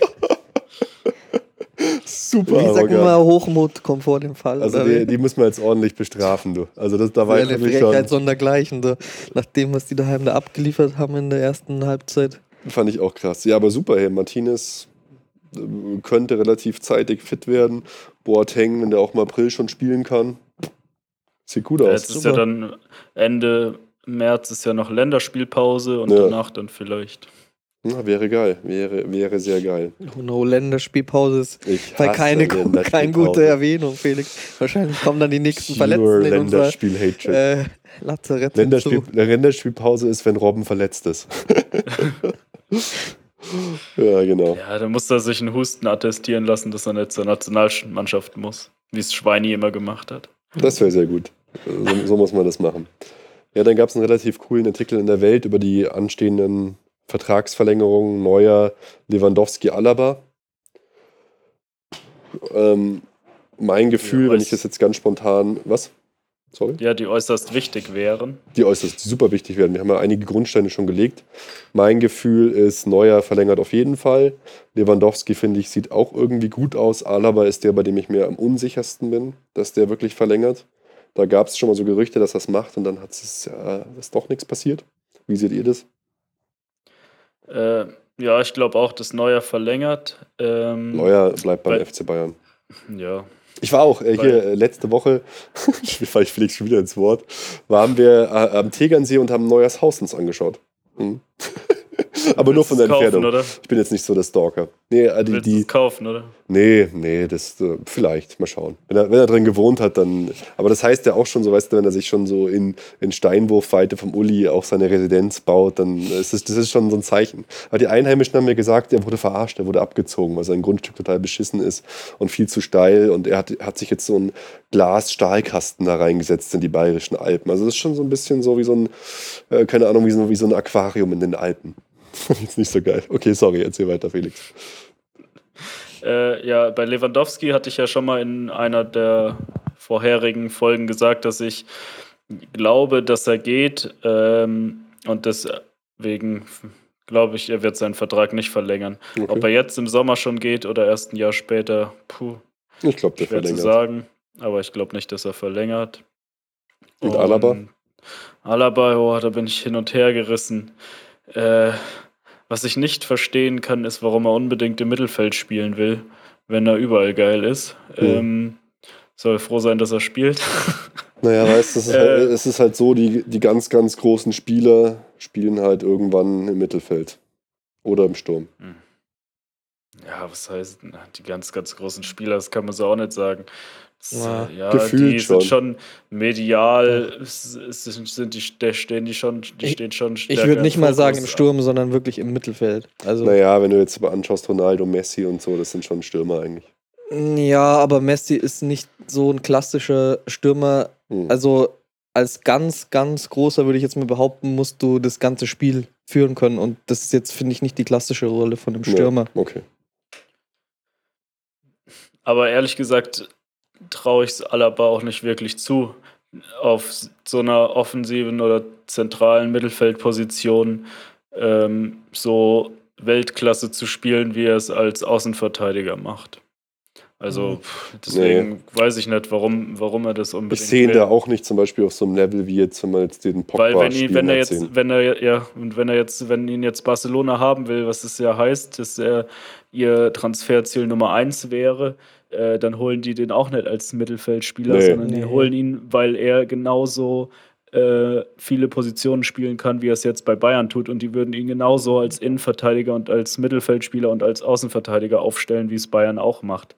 Super. Ich sag immer, Hochmut kommt vor dem Fall. Also die, die muss man jetzt ordentlich bestrafen, du. Also das, da war ja, ich schon... sondergleichen, so. nach dem, was die daheim da abgeliefert haben in der ersten Halbzeit. Fand ich auch krass. Ja, aber super, hey, Martinez äh, könnte relativ zeitig fit werden. Boateng, wenn der auch im April schon spielen kann. Sieht gut aus. Jetzt ist ja dann Ende März ist ja noch Länderspielpause und ja. danach dann vielleicht. Ja, wäre geil, wäre, wäre sehr geil. Oh no, Länderspielpause ist weil keine, keine gute Erwähnung, Felix. Wahrscheinlich kommen dann die nächsten Pure Verletzten in Länderspiel unser, äh, Lazarett Länderspiel, Länderspielpause ist, wenn Robben verletzt ist. ja, genau. Ja, da muss er sich einen Husten attestieren lassen, dass er nicht zur Nationalmannschaft muss, wie es Schweini immer gemacht hat. Das wäre sehr gut. So, so muss man das machen. Ja, dann gab es einen relativ coolen Artikel in der Welt über die anstehenden Vertragsverlängerungen neuer Lewandowski-Alaba. Ähm, mein Gefühl, ja, wenn ich das jetzt ganz spontan. Was? Sorry? Ja, die äußerst wichtig wären. Die äußerst super wichtig wären. Wir haben ja einige Grundsteine schon gelegt. Mein Gefühl ist, Neuer verlängert auf jeden Fall. Lewandowski, finde ich, sieht auch irgendwie gut aus. Alaba ist der, bei dem ich mir am unsichersten bin, dass der wirklich verlängert. Da gab es schon mal so Gerüchte, dass es macht und dann hat es äh, ist doch nichts passiert. Wie seht ihr das? Äh, ja, ich glaube auch, dass Neuer verlängert. Ähm, Neuer bleibt beim bei, FC Bayern. Ja. Ich war auch äh, hier äh, letzte Woche, ich fliege schon wieder ins Wort, waren wir äh, am Tegernsee und haben Neuers Haus uns angeschaut. Hm. Aber nur von der Entfernung. Kaufen, ich bin jetzt nicht so der Stalker. Nee, äh, die, die kaufen, oder? Nee, nee, das äh, vielleicht, mal schauen. Wenn er, wenn er drin gewohnt hat, dann. Aber das heißt ja auch schon so, weißt du, wenn er sich schon so in, in Steinwurfweite vom Uli auch seine Residenz baut, dann ist das, das ist schon so ein Zeichen. Aber die Einheimischen haben mir gesagt, er wurde verarscht, er wurde abgezogen, weil sein Grundstück total beschissen ist und viel zu steil. Und er hat, hat sich jetzt so einen Glas-Stahlkasten da reingesetzt in die bayerischen Alpen. Also das ist schon so ein bisschen so wie so ein, äh, keine Ahnung, wie so, wie so ein Aquarium in den Alpen. Jetzt nicht so geil. Okay, sorry, erzähl weiter, Felix. Äh, ja, bei Lewandowski hatte ich ja schon mal in einer der vorherigen Folgen gesagt, dass ich glaube, dass er geht ähm, und deswegen glaube ich, er wird seinen Vertrag nicht verlängern. Okay. Ob er jetzt im Sommer schon geht oder erst ein Jahr später, puh. Ich glaube, der schwer verlängert. zu sagen, aber ich glaube nicht, dass er verlängert. Und, und Alaba? Alaba, oh, da bin ich hin und her gerissen. Äh, was ich nicht verstehen kann, ist, warum er unbedingt im Mittelfeld spielen will, wenn er überall geil ist. Mhm. Ähm, soll froh sein, dass er spielt. Naja, weißt du, es, äh, halt, es ist halt so, die, die ganz, ganz großen Spieler spielen halt irgendwann im Mittelfeld. Oder im Sturm? Hm. Ja, was heißt, die ganz, ganz großen Spieler, das kann man so auch nicht sagen. Ja, ja Gefühlt die schon. sind schon medial, sind die, stehen die schon, die ich, stehen schon Ich würde nicht mal sagen im Sturm, sondern wirklich im Mittelfeld. Also naja, wenn du jetzt aber anschaust, Ronaldo, Messi und so, das sind schon Stürmer eigentlich. Ja, aber Messi ist nicht so ein klassischer Stürmer. Hm. Also als ganz, ganz großer würde ich jetzt mal behaupten, musst du das ganze Spiel führen können. Und das ist jetzt, finde ich, nicht die klassische Rolle von einem Stürmer. Ja, okay. Aber ehrlich gesagt traue ich es Alaba auch nicht wirklich zu, auf so einer offensiven oder zentralen Mittelfeldposition ähm, so Weltklasse zu spielen, wie er es als Außenverteidiger macht. Also mhm. deswegen nee. weiß ich nicht, warum, warum er das unbedingt. Ich sehe ihn da auch nicht zum Beispiel auf so einem Level wie jetzt, wenn man jetzt den Pogba Weil wenn, ihn, wenn er jetzt, sehen. wenn er ja und wenn er jetzt, wenn ihn jetzt Barcelona haben will, was es ja heißt, dass er ihr Transferziel Nummer eins wäre, äh, dann holen die den auch nicht als Mittelfeldspieler, nee. sondern nee. die holen ihn, weil er genauso äh, viele Positionen spielen kann, wie er es jetzt bei Bayern tut. Und die würden ihn genauso als Innenverteidiger und als Mittelfeldspieler und als Außenverteidiger aufstellen, wie es Bayern auch macht.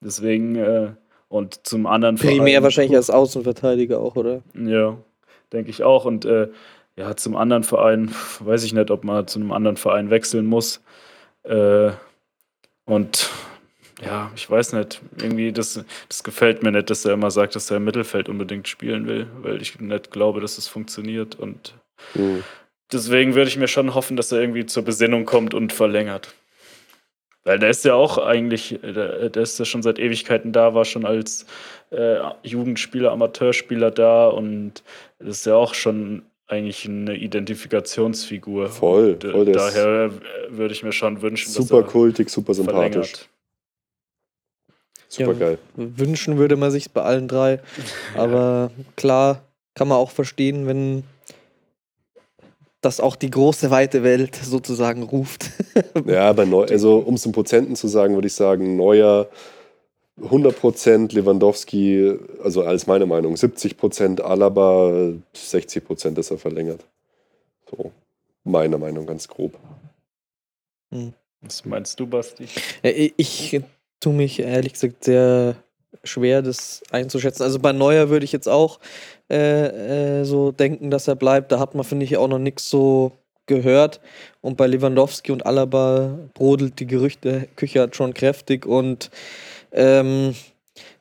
Deswegen, äh, und zum anderen Primär wahrscheinlich als Außenverteidiger auch, oder? Ja, denke ich auch. Und äh, ja, zum anderen Verein, weiß ich nicht, ob man zu einem anderen Verein wechseln muss. Äh, und ich weiß nicht, irgendwie, das, das gefällt mir nicht, dass er immer sagt, dass er im Mittelfeld unbedingt spielen will, weil ich nicht glaube, dass es funktioniert. Und mhm. deswegen würde ich mir schon hoffen, dass er irgendwie zur Besinnung kommt und verlängert. Weil der ist ja auch eigentlich, der, der ist ja schon seit Ewigkeiten da, war schon als äh, Jugendspieler, Amateurspieler da und das ist ja auch schon eigentlich eine Identifikationsfigur. Voll, voll Daher würde ich mir schon wünschen, super dass er kultig, super sympathisch. Verlängert. Super ja, geil. Wünschen würde man sich bei allen drei. Aber klar, kann man auch verstehen, wenn dass auch die große weite Welt sozusagen ruft. ja, bei Neu also um es in Prozenten zu sagen, würde ich sagen, Neuer 100%, Lewandowski, also als meine Meinung, 70%, Alaba 60% ist er verlängert. So, meine Meinung ganz grob. Hm. Was meinst du, Basti? Ich tue mich ehrlich gesagt sehr schwer, das einzuschätzen. Also bei Neuer würde ich jetzt auch äh, äh, so denken, dass er bleibt. Da hat man, finde ich, auch noch nichts so gehört. Und bei Lewandowski und Alaba brodelt die Gerüchteküche halt schon kräftig. Und ähm,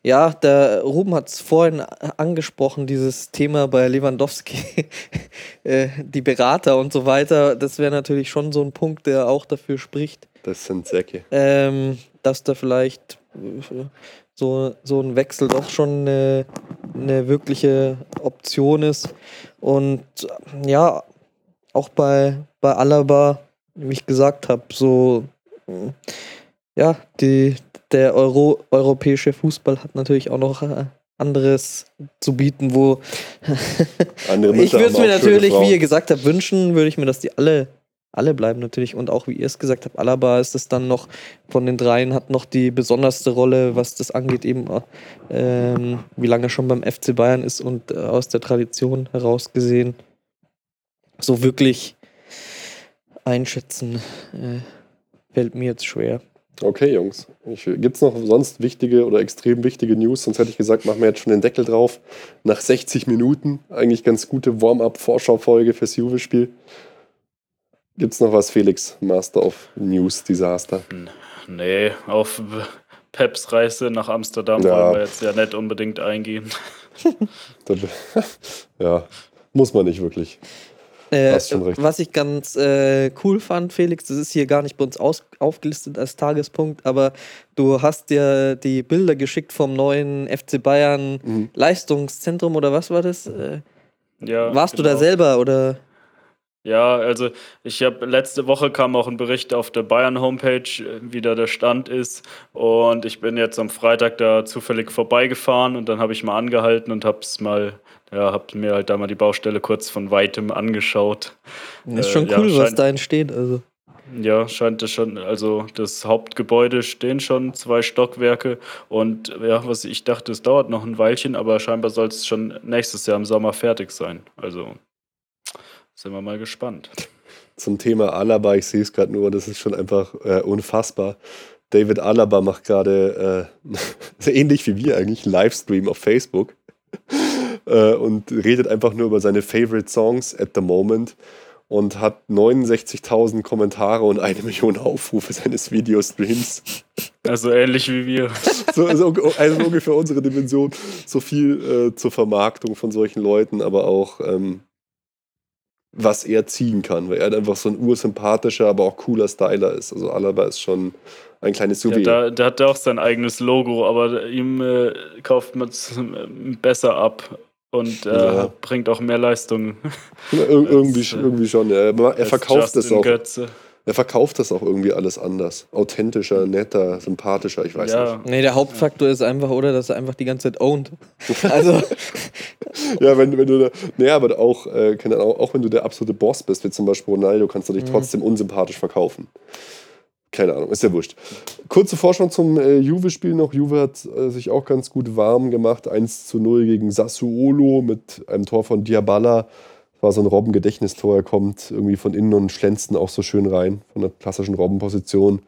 ja, der Ruben hat es vorhin angesprochen, dieses Thema bei Lewandowski, äh, die Berater und so weiter. Das wäre natürlich schon so ein Punkt, der auch dafür spricht. Das sind Säcke. Ähm, dass da vielleicht äh, so, so ein Wechsel doch schon eine, eine wirkliche Option ist. Und ja, auch bei, bei Alaba, wie ich gesagt habe, so ja, die, der Euro, europäische Fußball hat natürlich auch noch äh, anderes zu bieten, wo ich würde es mir natürlich, wie ihr gesagt habt, wünschen, würde ich mir, dass die alle alle bleiben natürlich. Und auch wie ihr es gesagt habt, Alaba ist es dann noch von den dreien, hat noch die besonderste Rolle, was das angeht, eben ähm, wie lange er schon beim FC Bayern ist und äh, aus der Tradition heraus gesehen. So wirklich einschätzen äh, fällt mir jetzt schwer. Okay, Jungs. Gibt es noch sonst wichtige oder extrem wichtige News? Sonst hätte ich gesagt, machen wir jetzt schon den Deckel drauf. Nach 60 Minuten eigentlich ganz gute Warm-up-Vorschaufolge fürs Juve-Spiel. Gibt es noch was, Felix, Master of News Disaster? Nee, auf Peps Reise nach Amsterdam ja. wollen wir jetzt ja nicht unbedingt eingehen. ja, muss man nicht wirklich. Äh, was ich ganz äh, cool fand, Felix, das ist hier gar nicht bei uns aus, aufgelistet als Tagespunkt, aber du hast dir die Bilder geschickt vom neuen FC Bayern mhm. Leistungszentrum oder was war das? Äh, ja, warst genau. du da genau. selber oder? Ja, also ich habe letzte Woche kam auch ein Bericht auf der Bayern Homepage, wie da der Stand ist und ich bin jetzt am Freitag da zufällig vorbeigefahren und dann habe ich mal angehalten und habe es mal ja, habe mir halt da mal die Baustelle kurz von weitem angeschaut. Das ist schon äh, cool, ja, was da entsteht, also. Ja, scheint es schon, also das Hauptgebäude stehen schon zwei Stockwerke und ja, was ich dachte, es dauert noch ein Weilchen, aber scheinbar soll es schon nächstes Jahr im Sommer fertig sein. Also sind wir mal gespannt. zum Thema Alaba. Ich sehe es gerade nur, das ist schon einfach äh, unfassbar. David Alaba macht gerade, äh, ähnlich wie wir eigentlich, einen Livestream auf Facebook äh, und redet einfach nur über seine Favorite Songs at the moment und hat 69.000 Kommentare und eine Million Aufrufe seines Videostreams. Also ähnlich wie wir. So, also, also ungefähr unsere Dimension. So viel äh, zur Vermarktung von solchen Leuten, aber auch ähm, was er ziehen kann, weil er einfach so ein ursympathischer, aber auch cooler Styler ist. Also Alaba ist schon ein kleines Juwel. Ja, der hat auch sein eigenes Logo, aber ihm äh, kauft man es äh, besser ab und äh, ja. bringt auch mehr Leistung. Ja, irgendwie, als, irgendwie schon. Ja. Er verkauft es auch. Götze. Er verkauft das auch irgendwie alles anders. Authentischer, netter, sympathischer, ich weiß ja. nicht. Nee, der Hauptfaktor ist einfach, oder, dass er einfach die ganze Zeit owned. Also. ja, wenn, wenn du da, nee, aber auch, äh, auch, auch wenn du der absolute Boss bist, wie zum Beispiel Ronaldo, kannst du dich mhm. trotzdem unsympathisch verkaufen. Keine Ahnung, ist ja wurscht. Kurze Vorschau zum äh, Juve-Spiel noch. Juve hat äh, sich auch ganz gut warm gemacht. 1 zu 0 gegen Sassuolo mit einem Tor von Diaballa. War so ein Robben-Gedächtnistor. Er kommt irgendwie von innen und schlänzt auch so schön rein, von der klassischen Robbenposition.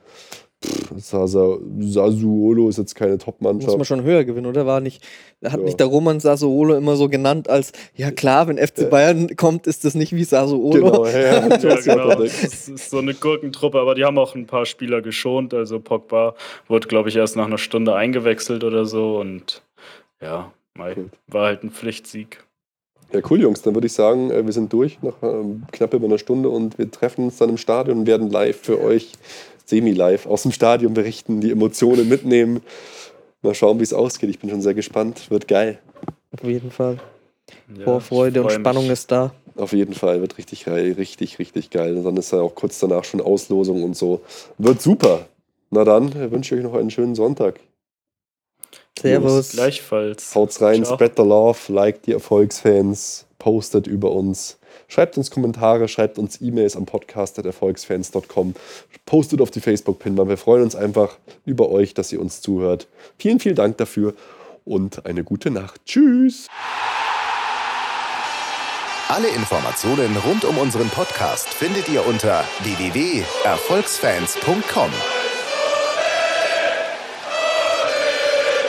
Sassuolo ist jetzt keine Top-Mannschaft. Muss man schon höher gewinnen, oder? War nicht, hat ja. nicht der Roman Sassuolo immer so genannt als, ja klar, wenn FC Bayern kommt, ist das nicht wie Sassuolo. Genau, ja, ja, ja genau. Das ist so eine Gurkentruppe, aber die haben auch ein paar Spieler geschont. Also Pogba wurde, glaube ich, erst nach einer Stunde eingewechselt oder so und ja, war halt ein Pflichtsieg. Ja, cool, Jungs. Dann würde ich sagen, äh, wir sind durch nach ähm, knapp über einer Stunde und wir treffen uns dann im Stadion und werden live für euch semi-live aus dem Stadion berichten, die Emotionen mitnehmen. Mal schauen, wie es ausgeht. Ich bin schon sehr gespannt. Wird geil. Auf jeden Fall. Ja, Vorfreude und Spannung mich. ist da. Auf jeden Fall. Wird richtig geil. Richtig, richtig geil. Und dann ist ja auch kurz danach schon Auslosung und so. Wird super. Na dann, wünsche ich euch noch einen schönen Sonntag. Servus. Gleichfalls. Haut's rein, Ciao. spread the love, like die Erfolgsfans, postet über uns. Schreibt uns Kommentare, schreibt uns E-Mails am podcast.erfolgsfans.com, postet auf die Facebook-Pinwand. Wir freuen uns einfach über euch, dass ihr uns zuhört. Vielen, vielen Dank dafür und eine gute Nacht. Tschüss. Alle Informationen rund um unseren Podcast findet ihr unter www.erfolgsfans.com.